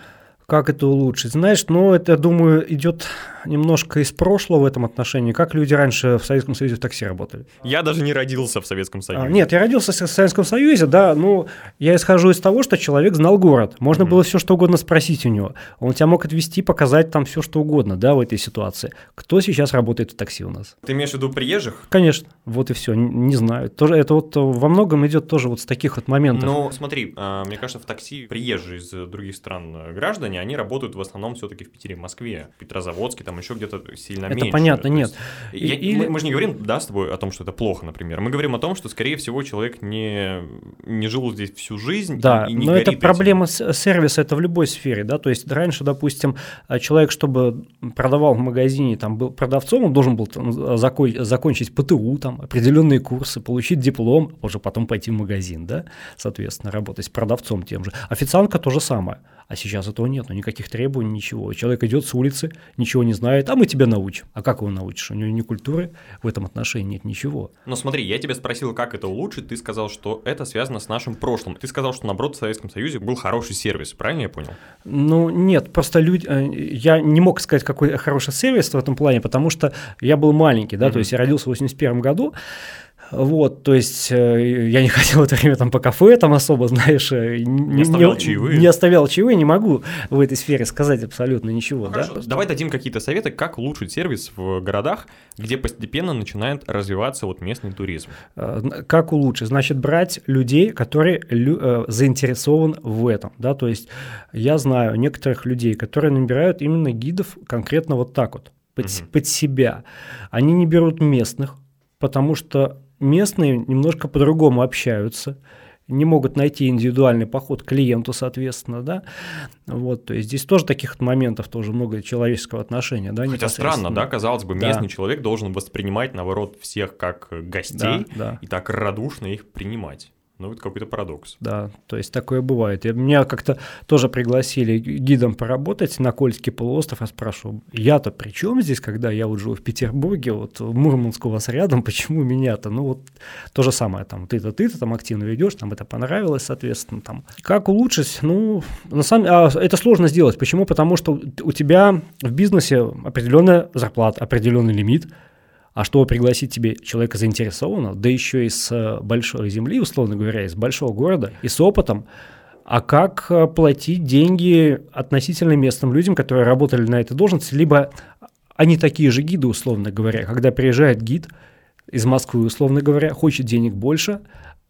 Как это улучшить? Знаешь, ну, это, думаю, идет немножко из прошлого в этом отношении, как люди раньше в Советском Союзе в такси работали. Я даже не родился в Советском Союзе. А, нет, я родился в Советском Союзе, да, ну, я исхожу из того, что человек знал город. Можно mm-hmm. было все что угодно спросить у него. Он тебя мог отвести, показать там все что угодно, да, в этой ситуации. Кто сейчас работает в такси у нас? Ты имеешь в виду приезжих? Конечно, вот и все, не знаю. Тоже, это вот во многом идет тоже вот с таких вот моментов. Ну, смотри, а, мне кажется, в такси приезжие из других стран э, граждане, они работают в основном все-таки в Питере, Москве, Петрозаводске, там еще где-то сильно это меньше. Это понятно, нет. Я, Или... мы, мы же не говорим, да, с тобой о том, что это плохо, например. Мы говорим о том, что, скорее всего, человек не, не жил здесь всю жизнь да, и, и не но это этим. проблема сервиса, это в любой сфере, да, то есть раньше, допустим, человек, чтобы продавал в магазине, там был продавцом, он должен был там, закон, закончить ПТУ, там, определенные курсы, получить диплом, уже потом пойти в магазин, да, соответственно, работать с продавцом тем же. Официантка то же самое. А сейчас этого нет, ну никаких требований, ничего. Человек идет с улицы, ничего не знает, а мы тебя научим. А как его научишь? У него ни культуры в этом отношении нет ничего. Но смотри, я тебя спросил, как это улучшить, ты сказал, что это связано с нашим прошлым. Ты сказал, что наоборот в Советском Союзе был хороший сервис, правильно я понял? Ну нет, просто люди, э, я не мог сказать, какой хороший сервис в этом плане, потому что я был маленький, да, mm-hmm. то есть я родился в 81 году, вот, то есть э, я не ходил в это время там по кафе, там особо, знаешь, э, не, оставлял не, чаевые. Не оставлял чаевые, не могу в этой сфере сказать абсолютно ничего. Ну, да? Хорошо. Давай дадим какие-то советы, как улучшить сервис в городах, где постепенно начинает развиваться вот местный туризм. Э, как улучшить? Значит, брать людей, которые лю- заинтересован в этом, да, то есть я знаю некоторых людей, которые набирают именно гидов конкретно вот так вот, под, угу. под себя. Они не берут местных, потому что местные немножко по-другому общаются, не могут найти индивидуальный поход к клиенту, соответственно, да, вот, то есть здесь тоже таких моментов тоже много человеческого отношения, да, Хотя странно, да, казалось бы, местный да. человек должен воспринимать, наоборот, всех как гостей да, да. и так радушно их принимать. Ну, это какой-то парадокс. Да, то есть такое бывает. И меня как-то тоже пригласили гидом поработать на Кольский полуостров. Я спрашиваю, я-то при чем здесь, когда я вот живу в Петербурге, вот Мурманск у вас рядом, почему меня-то? Ну, вот то же самое, там, ты-то, ты-то там активно ведешь, там это понравилось, соответственно, там. Как улучшить? Ну, на самом а, это сложно сделать. Почему? Потому что у тебя в бизнесе определенная зарплата, определенный лимит, а чтобы пригласить тебе человека заинтересованного, да еще из э, большой земли, условно говоря, из большого города, и с опытом, а как э, платить деньги относительно местным людям, которые работали на этой должности, либо они такие же гиды, условно говоря, когда приезжает гид из Москвы, условно говоря, хочет денег больше,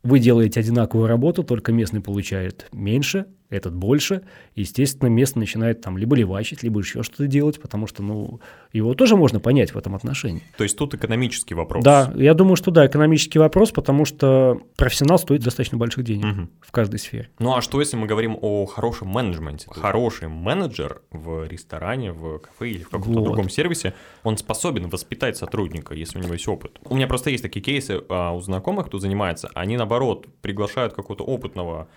вы делаете одинаковую работу, только местный получает меньше, этот больше. естественно, местный начинает там либо левачить, либо еще что-то делать, потому что, ну, его тоже можно понять в этом отношении. То есть тут экономический вопрос. Да, я думаю, что да, экономический вопрос, потому что профессионал стоит достаточно больших денег угу. в каждой сфере. Ну а что, если мы говорим о хорошем менеджменте? Хороший менеджер в ресторане, в кафе или в каком-то вот. другом сервисе, он способен воспитать сотрудника, если у него есть опыт. У меня просто есть такие кейсы а, у знакомых, кто занимается, они наоборот приглашают какого-то опытного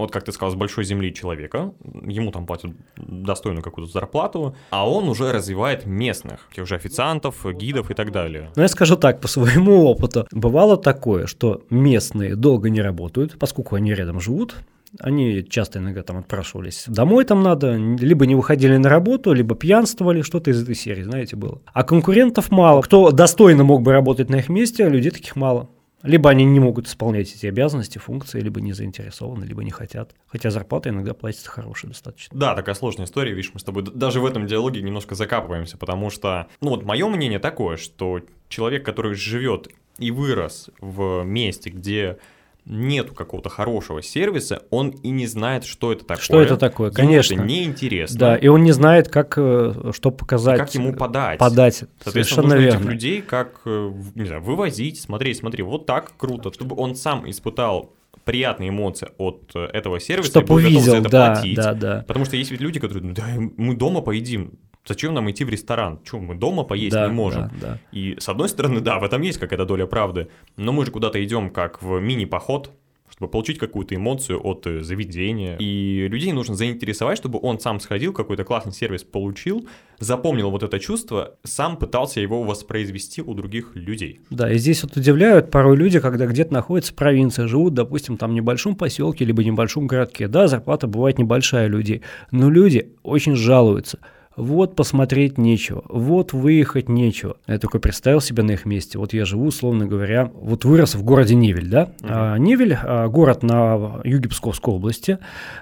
вот как ты сказал, с большой земли человека, ему там платят достойную какую-то зарплату, а он уже развивает местных, тех же официантов, гидов и так далее. Ну, я скажу так, по своему опыту, бывало такое, что местные долго не работают, поскольку они рядом живут, они часто иногда там отпрашивались домой там надо, либо не выходили на работу, либо пьянствовали, что-то из этой серии, знаете, было. А конкурентов мало. Кто достойно мог бы работать на их месте, людей таких мало. Либо они не могут исполнять эти обязанности, функции, либо не заинтересованы, либо не хотят. Хотя зарплата иногда платится хорошая достаточно. Да, такая сложная история. Видишь, мы с тобой даже в этом диалоге немножко закапываемся, потому что, ну вот мое мнение такое, что человек, который живет и вырос в месте, где нету какого-то хорошего сервиса, он и не знает, что это такое. Что это такое, ему конечно. это неинтересно. Да, и он не знает, как, э, что показать. И как ему подать. Подать, Соответственно, нужно верно. этих людей как, э, не знаю, вывозить, смотреть, смотри, вот так круто, чтобы он сам испытал приятные эмоции от э, этого сервиса, Чтобы увидел, за это да, платить. Да, да. Потому что есть ведь люди, которые, да, мы дома поедим, Зачем нам идти в ресторан? Чем мы дома поесть да, не можем? Да, да. И с одной стороны, да, в этом есть какая-то доля правды, но мы же куда-то идем как в мини-поход, чтобы получить какую-то эмоцию от э, заведения. И людей нужно заинтересовать, чтобы он сам сходил, какой-то классный сервис получил, запомнил вот это чувство, сам пытался его воспроизвести у других людей. Да, и здесь вот удивляют порой люди, когда где-то находятся в провинции, живут, допустим, там в небольшом поселке, либо небольшом городке. Да, зарплата бывает небольшая у людей, но люди очень жалуются – вот посмотреть нечего, вот выехать нечего. Я только представил себя на их месте. Вот я живу, условно говоря, вот вырос в городе Невель, да? Uh-huh. А, Невель а, город на юге Псковской области,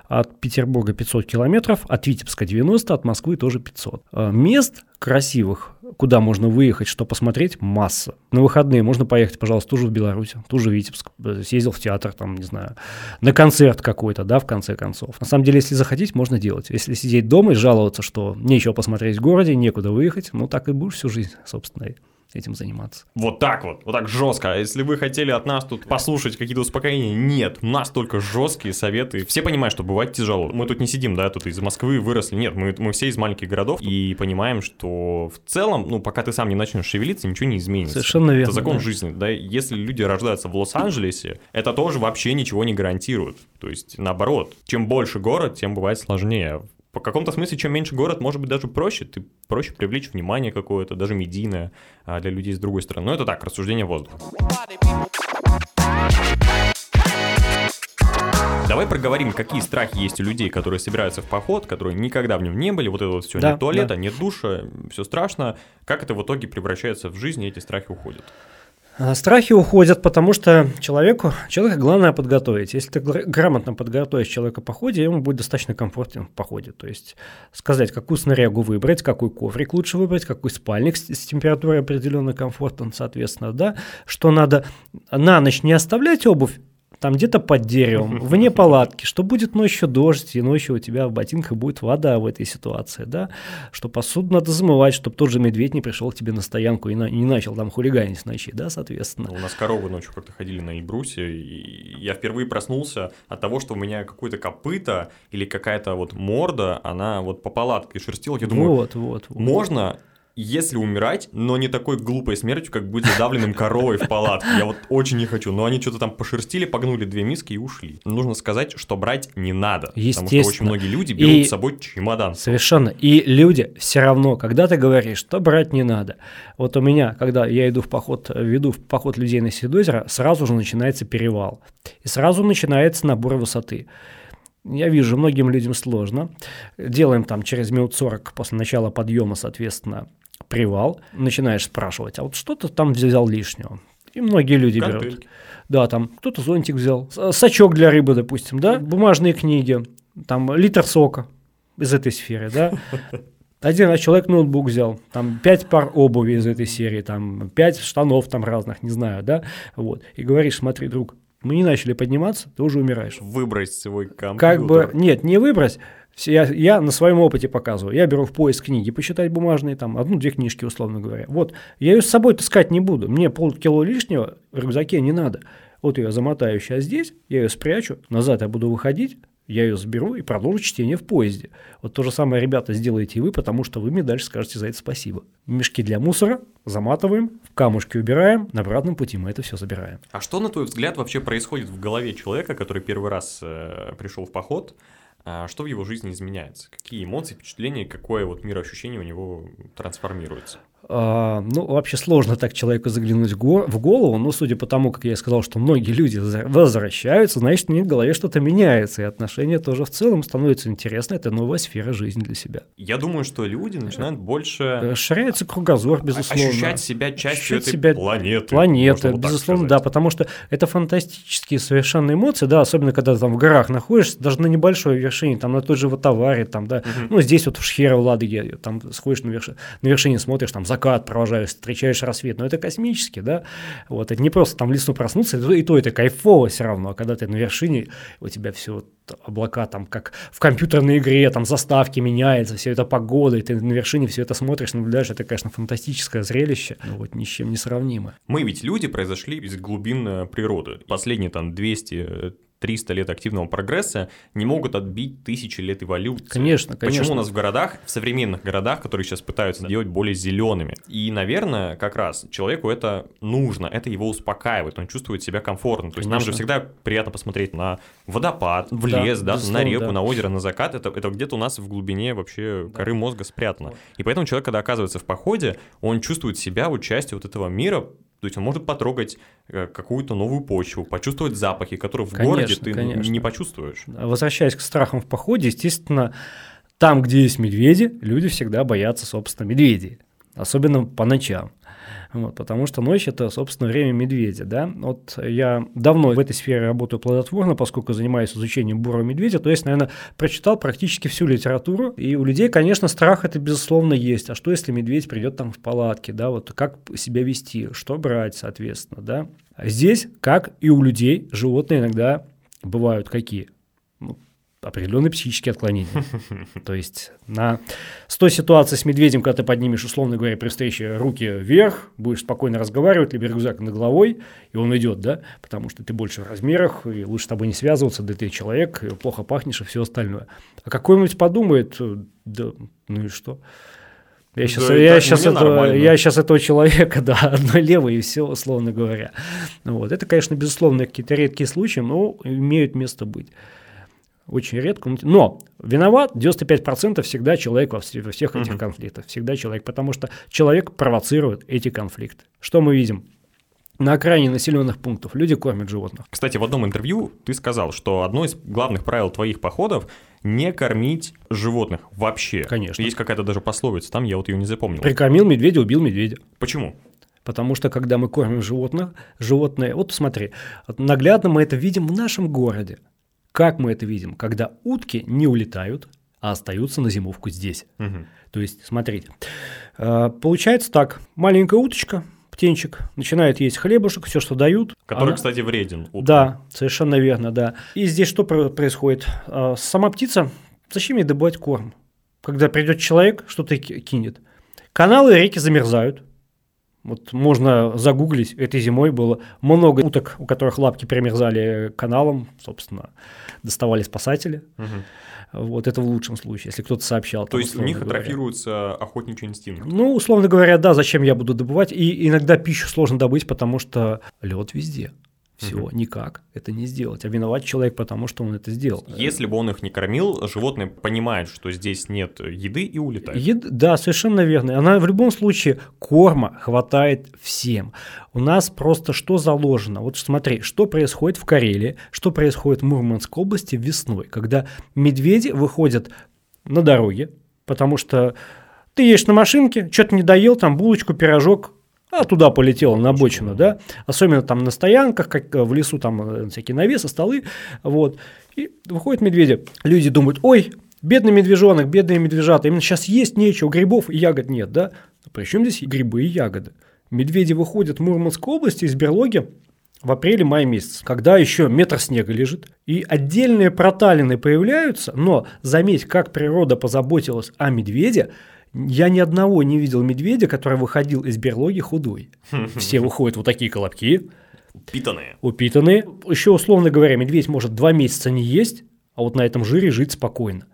от Петербурга 500 километров, от Витебска 90, от Москвы тоже 500. А, мест красивых, куда можно выехать, что посмотреть, масса. На выходные можно поехать, пожалуйста, тоже в Беларусь, тоже в Витебск, съездил в театр, там, не знаю, на концерт какой-то, да, в конце концов. На самом деле, если захотеть, можно делать. Если сидеть дома и жаловаться, что нечего посмотреть в городе, некуда выехать, ну, так и будешь всю жизнь, собственно, этим заниматься. Вот так вот, вот так жестко. А если вы хотели от нас тут послушать какие-то успокоения, нет, у нас только жесткие советы. Все понимают, что бывает тяжело. Мы тут не сидим, да, тут из Москвы выросли. Нет, мы, мы все из маленьких городов и понимаем, что в целом, ну, пока ты сам не начнешь шевелиться, ничего не изменится. Совершенно верно. Это закон да. жизни, да. Если люди рождаются в Лос-Анджелесе, это тоже вообще ничего не гарантирует. То есть, наоборот, чем больше город, тем бывает сложнее по каком-то смысле, чем меньше город, может быть даже проще, ты проще привлечь внимание какое-то, даже медийное а, для людей с другой стороны. Но это так, рассуждение воздуха. Давай проговорим, какие страхи есть у людей, которые собираются в поход, которые никогда в нем не были. Вот это вот все, да, нет туалета, да. нет душа, все страшно. Как это в итоге превращается в жизнь, и эти страхи уходят? А, страхи уходят, потому что человеку, человека главное подготовить. Если ты грамотно подготовишь человека в походе, ему будет достаточно комфортен в походе. То есть сказать, какую снарягу выбрать, какой коврик лучше выбрать, какой спальник с, с температурой определенно комфортен, соответственно, да, что надо на ночь не оставлять обувь там где-то под деревом, вне палатки, что будет ночью дождь, и ночью у тебя в ботинках будет вода в этой ситуации, да, что посуду надо замывать, чтобы тот же медведь не пришел к тебе на стоянку и на, не начал там хулиганить ночи, да, соответственно. Ну, у нас коровы ночью как-то ходили на Ибрусе, и я впервые проснулся от того, что у меня какое-то копыто или какая-то вот морда, она вот по палатке шерстила, я думаю, вот, вот, вот. можно если умирать, но не такой глупой смертью, как быть задавленным коровой в палатке. Я вот очень не хочу. Но они что-то там пошерстили, погнули две миски и ушли. Нужно сказать, что брать не надо. Потому что очень многие люди берут и... с собой чемодан. Совершенно. И люди все равно, когда ты говоришь, что брать не надо. Вот у меня, когда я иду в поход, веду в поход людей на Седозеро, сразу же начинается перевал. И сразу начинается набор высоты. Я вижу, многим людям сложно. Делаем там через минут 40 после начала подъема, соответственно, привал, начинаешь спрашивать, а вот что ты там взял лишнего? И многие люди Картельки. берут. Да, там кто-то зонтик взял, сачок для рыбы, допустим, да, бумажные книги, там литр сока из этой сферы, да. Один человек ноутбук взял, там пять пар обуви из этой серии, там пять штанов там разных, не знаю, да, вот. И говоришь, смотри, друг, мы не начали подниматься, ты уже умираешь. Выбрось свой компьютер. Как бы, нет, не выбрось, я, я на своем опыте показываю. Я беру в поиск книги, посчитать бумажные, там, одну-две книжки, условно говоря. Вот, я ее с собой таскать не буду. Мне полкило лишнего в рюкзаке не надо. Вот я замотаю сейчас здесь, я ее спрячу, назад я буду выходить, я ее заберу и продолжу чтение в поезде. Вот то же самое, ребята, сделаете и вы, потому что вы мне дальше скажете за это спасибо. Мешки для мусора заматываем, в камушки убираем, на обратном пути мы это все забираем. А что, на твой взгляд, вообще происходит в голове человека, который первый раз э, пришел в поход, что в его жизни изменяется? Какие эмоции, впечатления, какое вот мироощущение у него трансформируется? А, ну, вообще сложно так человеку заглянуть в голову, но судя по тому, как я сказал, что многие люди возвращаются, значит, у них в голове что-то меняется, и отношения тоже в целом становятся интересны, это новая сфера жизни для себя. Я думаю, что люди начинают больше... Расширяется кругозор, безусловно. Ощущать себя частью ощущать этой себя планеты. Планеты, безусловно, да, потому что это фантастические совершенно эмоции, да, особенно когда ты там в горах находишься, даже на небольшой вершине, там на той же Ватаваре, там, да, угу. ну, здесь вот в Шхере, в Ладоге, там сходишь на, верш... на вершине, смотришь, там, закат провожаешь, встречаешь рассвет, но это космически, да, вот, это не просто там в лесу проснуться, и то это кайфово все равно, а когда ты на вершине, у тебя все вот облака там, как в компьютерной игре, там заставки меняются, все это погода, и ты на вершине все это смотришь, наблюдаешь, это, конечно, фантастическое зрелище, но вот ни с чем не сравнимо. Мы ведь люди произошли из глубин э, природы. Последние там 200 300 лет активного прогресса не могут отбить тысячи лет эволюции. Конечно, конечно. Почему у нас в городах, в современных городах, которые сейчас пытаются делать более зелеными? И, наверное, как раз человеку это нужно, это его успокаивает, он чувствует себя комфортно. То есть конечно. нам же всегда приятно посмотреть на водопад, в да, лес, да, на реку, да. на озеро, на закат. Это, это где-то у нас в глубине вообще да. коры мозга спрятано. И поэтому человек, когда оказывается в походе, он чувствует себя вот частью вот этого мира, то есть он может потрогать э, какую-то новую почву, почувствовать запахи, которые в конечно, городе ты конечно. не почувствуешь. Возвращаясь к страхам в походе, естественно, там, где есть медведи, люди всегда боятся, собственно, медведей, особенно по ночам. Вот, потому что ночь – это, собственно, время медведя. Да? Вот я давно в этой сфере работаю плодотворно, поскольку занимаюсь изучением бурого медведя, то есть, наверное, прочитал практически всю литературу, и у людей, конечно, страх это, безусловно, есть. А что, если медведь придет там в палатке, да, вот как себя вести, что брать, соответственно, да? Здесь, как и у людей, животные иногда бывают какие? Определенные психические отклонения. То есть на 100 ситуаций с медведем, когда ты поднимешь, условно говоря, при встрече руки вверх, будешь спокойно разговаривать, либо рюкзак над головой, и он идет, да, потому что ты больше в размерах, и лучше с тобой не связываться, да ты человек, и плохо пахнешь и все остальное. А какой-нибудь подумает, да, ну и что? Я сейчас, да, я, сейчас этого, я сейчас этого человека, да, одно лево и все, условно говоря. Вот. Это, конечно, безусловно, какие-то редкие случаи, но имеют место быть. Очень редко. Но виноват 95% всегда человек во всех этих uh-huh. конфликтах. Всегда человек, потому что человек провоцирует эти конфликты. Что мы видим? На окраине населенных пунктов люди кормят животных. Кстати, в одном интервью ты сказал, что одно из главных правил твоих походов не кормить животных вообще. Конечно. Есть какая-то даже пословица, там я вот ее не запомнил. Прикормил медведя, убил медведя. Почему? Потому что когда мы кормим животных, животные, вот смотри, наглядно мы это видим в нашем городе. Как мы это видим? Когда утки не улетают, а остаются на зимовку здесь. Угу. То есть, смотрите, э, получается так, маленькая уточка, птенчик, начинает есть хлебушек, все, что дают. Который, она... кстати, вреден. Утка. Да, совершенно верно, да. И здесь что происходит? Э, сама птица, зачем ей добывать корм? Когда придет человек, что-то кинет. Каналы реки замерзают, вот можно загуглить, этой зимой было много уток, у которых лапки примерзали каналом, собственно, доставали спасатели. Угу. Вот это в лучшем случае, если кто-то сообщал. То там, есть у них говоря. атрофируется охотничий инстинкт? Ну, условно говоря, да, зачем я буду добывать. И иногда пищу сложно добыть, потому что лед везде. Все, угу. никак это не сделать. А виноват человек, потому что он это сделал. Если бы он их не кормил, животные понимают, что здесь нет еды и улетают. Ед... Да, совершенно верно. Она в любом случае корма хватает всем. У нас просто что заложено? Вот смотри, что происходит в Карелии, что происходит в Мурманской области весной, когда медведи выходят на дороге, потому что ты едешь на машинке, что-то не доел, там булочку, пирожок, а туда полетела на обочину, да, особенно там на стоянках, как в лесу, там э, всякие навесы, столы, вот, и выходят медведи, люди думают, ой, бедный медвежонок, бедные медвежата, именно сейчас есть нечего, грибов и ягод нет, да, причем здесь грибы и ягоды? Медведи выходят в Мурманской области из берлоги в апреле-мае месяц, когда еще метр снега лежит, и отдельные проталины появляются, но заметь, как природа позаботилась о медведе, я ни одного не видел медведя, который выходил из берлоги худой. Все выходят вот такие колобки. Упитанные. Упитанные. Еще, условно говоря, медведь может два месяца не есть, а вот на этом жире жить спокойно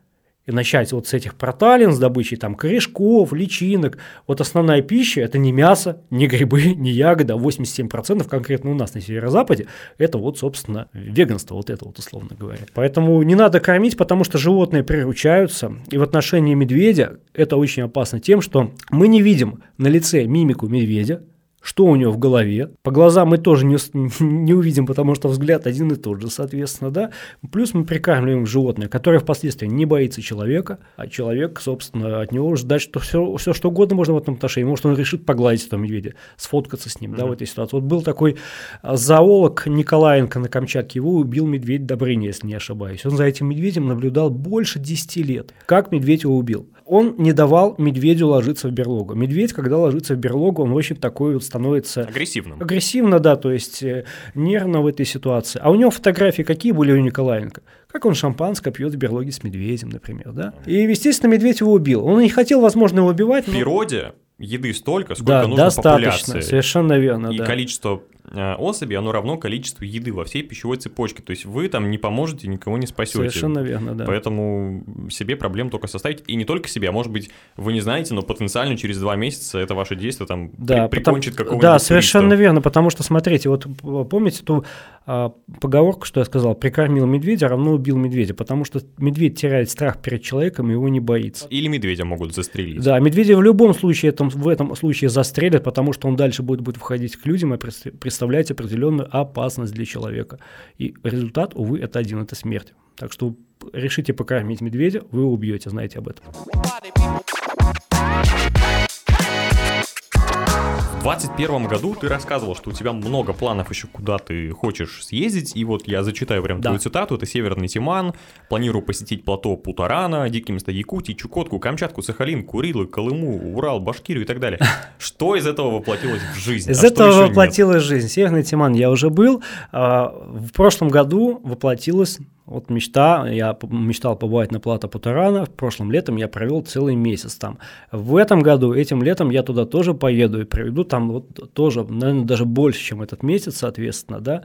начать вот с этих проталин, с добычей там корешков, личинок. Вот основная пища – это не мясо, не грибы, не ягода, 87% конкретно у нас на северо-западе – это вот, собственно, веганство, вот это вот условно говоря. Поэтому не надо кормить, потому что животные приручаются, и в отношении медведя это очень опасно тем, что мы не видим на лице мимику медведя, что у него в голове. По глазам мы тоже не, не увидим, потому что взгляд один и тот же, соответственно, да. Плюс мы прикармливаем животное, которое впоследствии не боится человека, а человек, собственно, от него ждать, что все, все что угодно можно в этом отношении. Может, он решит погладить этого медведя, сфоткаться с ним, mm-hmm. да, в этой ситуации. Вот был такой а, зоолог Николаенко на Камчатке, его убил медведь Добрыня, если не ошибаюсь. Он за этим медведем наблюдал больше 10 лет. Как медведь его убил? Он не давал медведю ложиться в берлогу. Медведь, когда ложится в берлогу, он очень такой вот становится... Агрессивным. Агрессивно, да, то есть э, нервно в этой ситуации. А у него фотографии какие были у Николаенко? Как он шампанское пьет в берлоге с медведем, например, да? И, естественно, медведь его убил. Он не хотел, возможно, его убивать. В природе еды столько, сколько да, нужно достаточно, популяции. совершенно верно, И да. количество э, особей, оно равно количеству еды во всей пищевой цепочке. То есть вы там не поможете, никого не спасете. Совершенно верно, да. Поэтому себе проблем только составить. И не только себе, а может быть, вы не знаете, но потенциально через два месяца это ваше действие там да, при, прикончит какого-нибудь Да, совершенно туриста. верно, потому что, смотрите, вот помните ту а, поговорку, что я сказал, прикормил медведя, равно убил медведя, потому что медведь теряет страх перед человеком и его не боится. Или медведя могут застрелить. Да, медведя в любом случае, этом, в этом случае застрелят, потому что он дальше будет, будет входить к людям и представлять определенную опасность для человека. И результат, увы, это один, это смерть. Так что решите покормить медведя, вы убьете, знаете об этом. В 2021 году ты рассказывал, что у тебя много планов еще куда ты хочешь съездить, и вот я зачитаю прям Да. твою цитату, это Северный Тиман, планирую посетить плато Путарана, дикие места Якутии, Чукотку, Камчатку, Сахалин, Курилы, Колыму, Урал, Башкирию и так далее. Что из этого воплотилось в жизнь? Из а этого нет? воплотилась жизнь. Северный Тиман я уже был. А, В прошлом году воплотилась вот мечта. Я мечтал побывать на плато Путарана. В прошлом летом я провел целый месяц там. В этом году, этим летом я туда тоже поеду и проведу там вот тоже, наверное, даже больше, чем этот месяц, соответственно, да.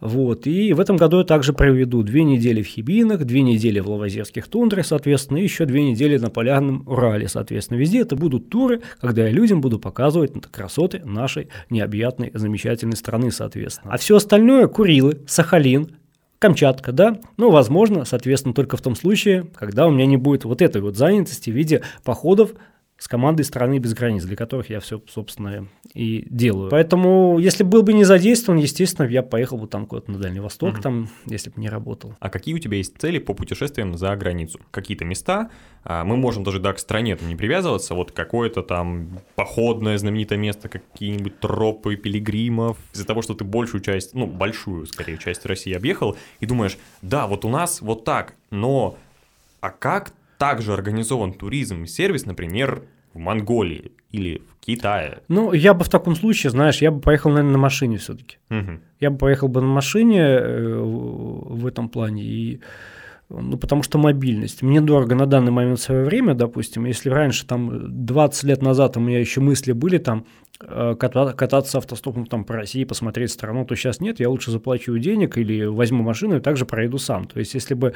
Вот. И в этом году я также проведу две недели в Хибинах, две недели в Лавазерских тундрах, соответственно, и еще две недели на Полярном Урале, соответственно. Везде это будут туры, когда я людям буду показывать красоты нашей необъятной, замечательной страны, соответственно. А все остальное – Курилы, Сахалин, Камчатка, да, ну, возможно, соответственно, только в том случае, когда у меня не будет вот этой вот занятости в виде походов с командой страны без границ, для которых я все, собственно, и делаю. Поэтому, если был бы не задействован, естественно, я поехал бы там куда-то на Дальний Восток, Мгм. там, если бы не работал. А какие у тебя есть цели по путешествиям за границу? Какие-то места? А, Мы можем даже да, к стране не привязываться. Вот какое-то там походное знаменитое место, какие-нибудь тропы пилигримов. Из-за того, что ты большую часть, ну, большую, скорее, часть России объехал, и думаешь, да, вот у нас вот так, но а как также организован туризм и сервис, например, в Монголии или в Китае? Ну, я бы в таком случае, знаешь, я бы поехал, наверное, на машине все-таки. Мгм. Я бы поехал бы на машине э, в этом плане, и, ну, потому что мобильность. Мне дорого на данный момент свое время, допустим, если раньше, там, 20 лет назад у меня еще мысли были, там, кататься автостопом там по России, посмотреть страну, то сейчас нет, я лучше заплачу денег или возьму машину и также проеду сам. То есть, если бы,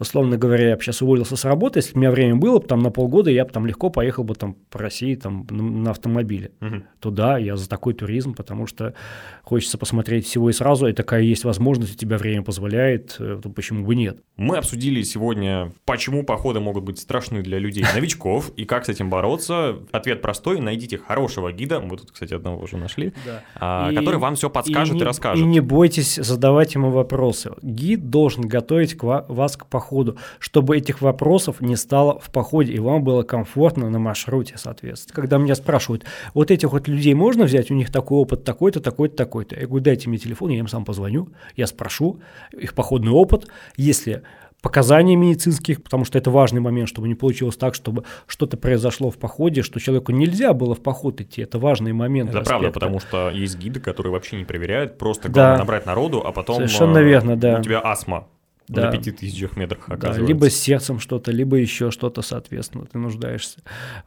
условно говоря, я бы сейчас уволился с работы, если бы у меня время было бы там на полгода, я бы там легко поехал бы там по России там на, автомобиле Мгм. то да, я за такой туризм, потому что хочется посмотреть всего и сразу, и такая есть возможность, у тебя время позволяет, э, то почему бы нет? Мы обсудили сегодня, почему походы могут быть страшны для людей новичков и как с этим бороться. Ответ простой: найдите хорошего гида. Мы тут, кстати, одного уже нашли, а, И- который вам все подскажет и, не, расскажет. И не бойтесь задавать ему вопросы. Гид должен готовить к ва- вас к походу, чтобы этих вопросов не стало в походе, и вам было комфортно на маршруте, соответственно. Когда меня спрашивают, вот этих вот людей можно взять, у них такой опыт такой-то, такой-то, такой-то. Я говорю, дайте мне телефон, я им сам позвоню, я спрошу их походный опыт. Если показания медицинских, потому что это важный момент, чтобы не получилось так, чтобы что-то произошло в походе, что человеку нельзя было в поход идти. Это важный момент. Это правда, потому что есть гиды, которые вообще не проверяют, просто Да. главное набрать народу, а потом Совершенно э, верно, да. у тебя астма Да. на пяти тысячах метрах Да, оказывается. либо с сердцем что-то, либо еще что-то, соответственно, ты нуждаешься.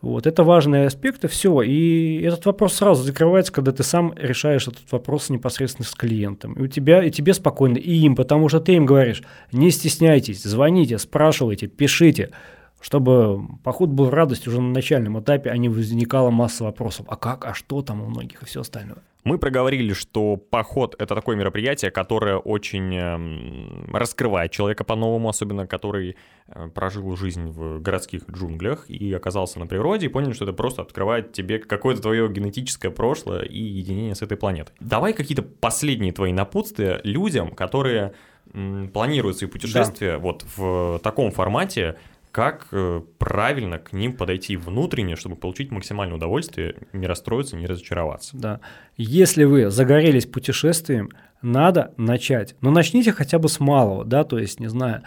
Вот, это важные аспекты, все. И этот вопрос сразу закрывается, когда ты сам решаешь этот вопрос непосредственно с клиентом. И у тебя, и тебе спокойно, и им, потому что ты им говоришь, не стесняйтесь, звоните, спрашивайте, пишите, чтобы поход был в радость уже на начальном этапе, а не возникала масса вопросов, а как, а что там у многих и все остальное. Мы проговорили, что поход — это такое мероприятие, которое очень эм, раскрывает человека по-новому, особенно который э, прожил жизнь в городских джунглях и оказался на природе, и понял, что это просто открывает тебе какое-то твое генетическое прошлое и единение с этой планетой. Давай какие-то последние твои напутствия людям, которые планируют свои путешествия вот в таком формате, как э, правильно к ним подойти внутренне, чтобы получить максимальное удовольствие, не расстроиться, не разочароваться. Да. Если вы загорелись путешествием, надо начать. Но начните хотя бы с малого, да, то есть, не знаю,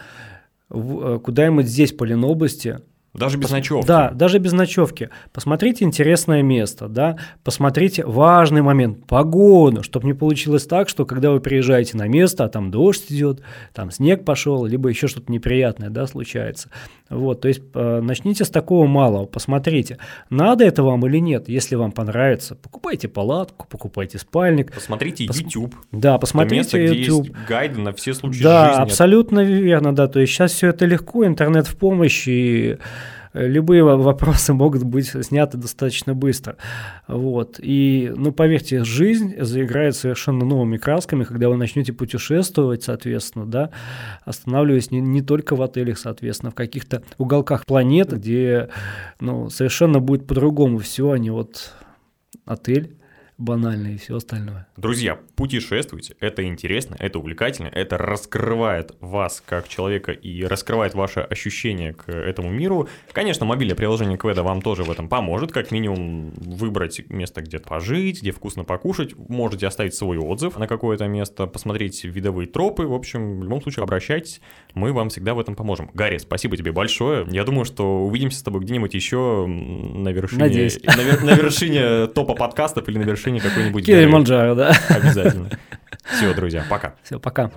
э, куда-нибудь здесь, по Ленобласти, Даже без ночевки. Да, даже без ночевки. Посмотрите интересное место, да, посмотрите важный момент, погоду, чтобы не получилось так, что когда вы приезжаете на место, а там дождь идет, там снег пошел, либо еще что-то неприятное, да, случается. Вот, то есть э, начните с такого малого, посмотрите, надо это вам или нет. Если вам понравится, покупайте палатку, покупайте спальник, Посмотрите Пос- YouTube. да, Это посмотрите место, где YouTube. есть гайды на все случаи Да, жизни. абсолютно верно, да. То есть сейчас все это легко, интернет в помощь, и любые во- вопросы могут быть сняты достаточно быстро. Вот. И, ну, поверьте, жизнь заиграет совершенно новыми красками, когда вы начнете путешествовать, соответственно, да, останавливаясь не, не только в отелях, соответственно, в каких-то уголках планеты, где, ну, совершенно будет по-другому все, а не вот отель, банальное и все остальное. Друзья, путешествуйте, это интересно, это увлекательно, это раскрывает вас как человека и раскрывает ваше ощущение к этому миру. Конечно, мобильное приложение Кведа вам тоже в этом поможет, как минимум выбрать место, где пожить, где вкусно покушать, можете оставить свой отзыв на какое-то место, посмотреть видовые тропы, в общем, в любом случае обращайтесь, мы вам всегда в этом поможем. Гарри, спасибо тебе большое, я думаю, что увидимся с тобой где-нибудь еще на вершине, Надеюсь. на, вер- на вершине топа подкастов или на вершине какой-нибудь горы. Килиманджаро, да. Обязательно. Все, друзья, пока. Все, пока.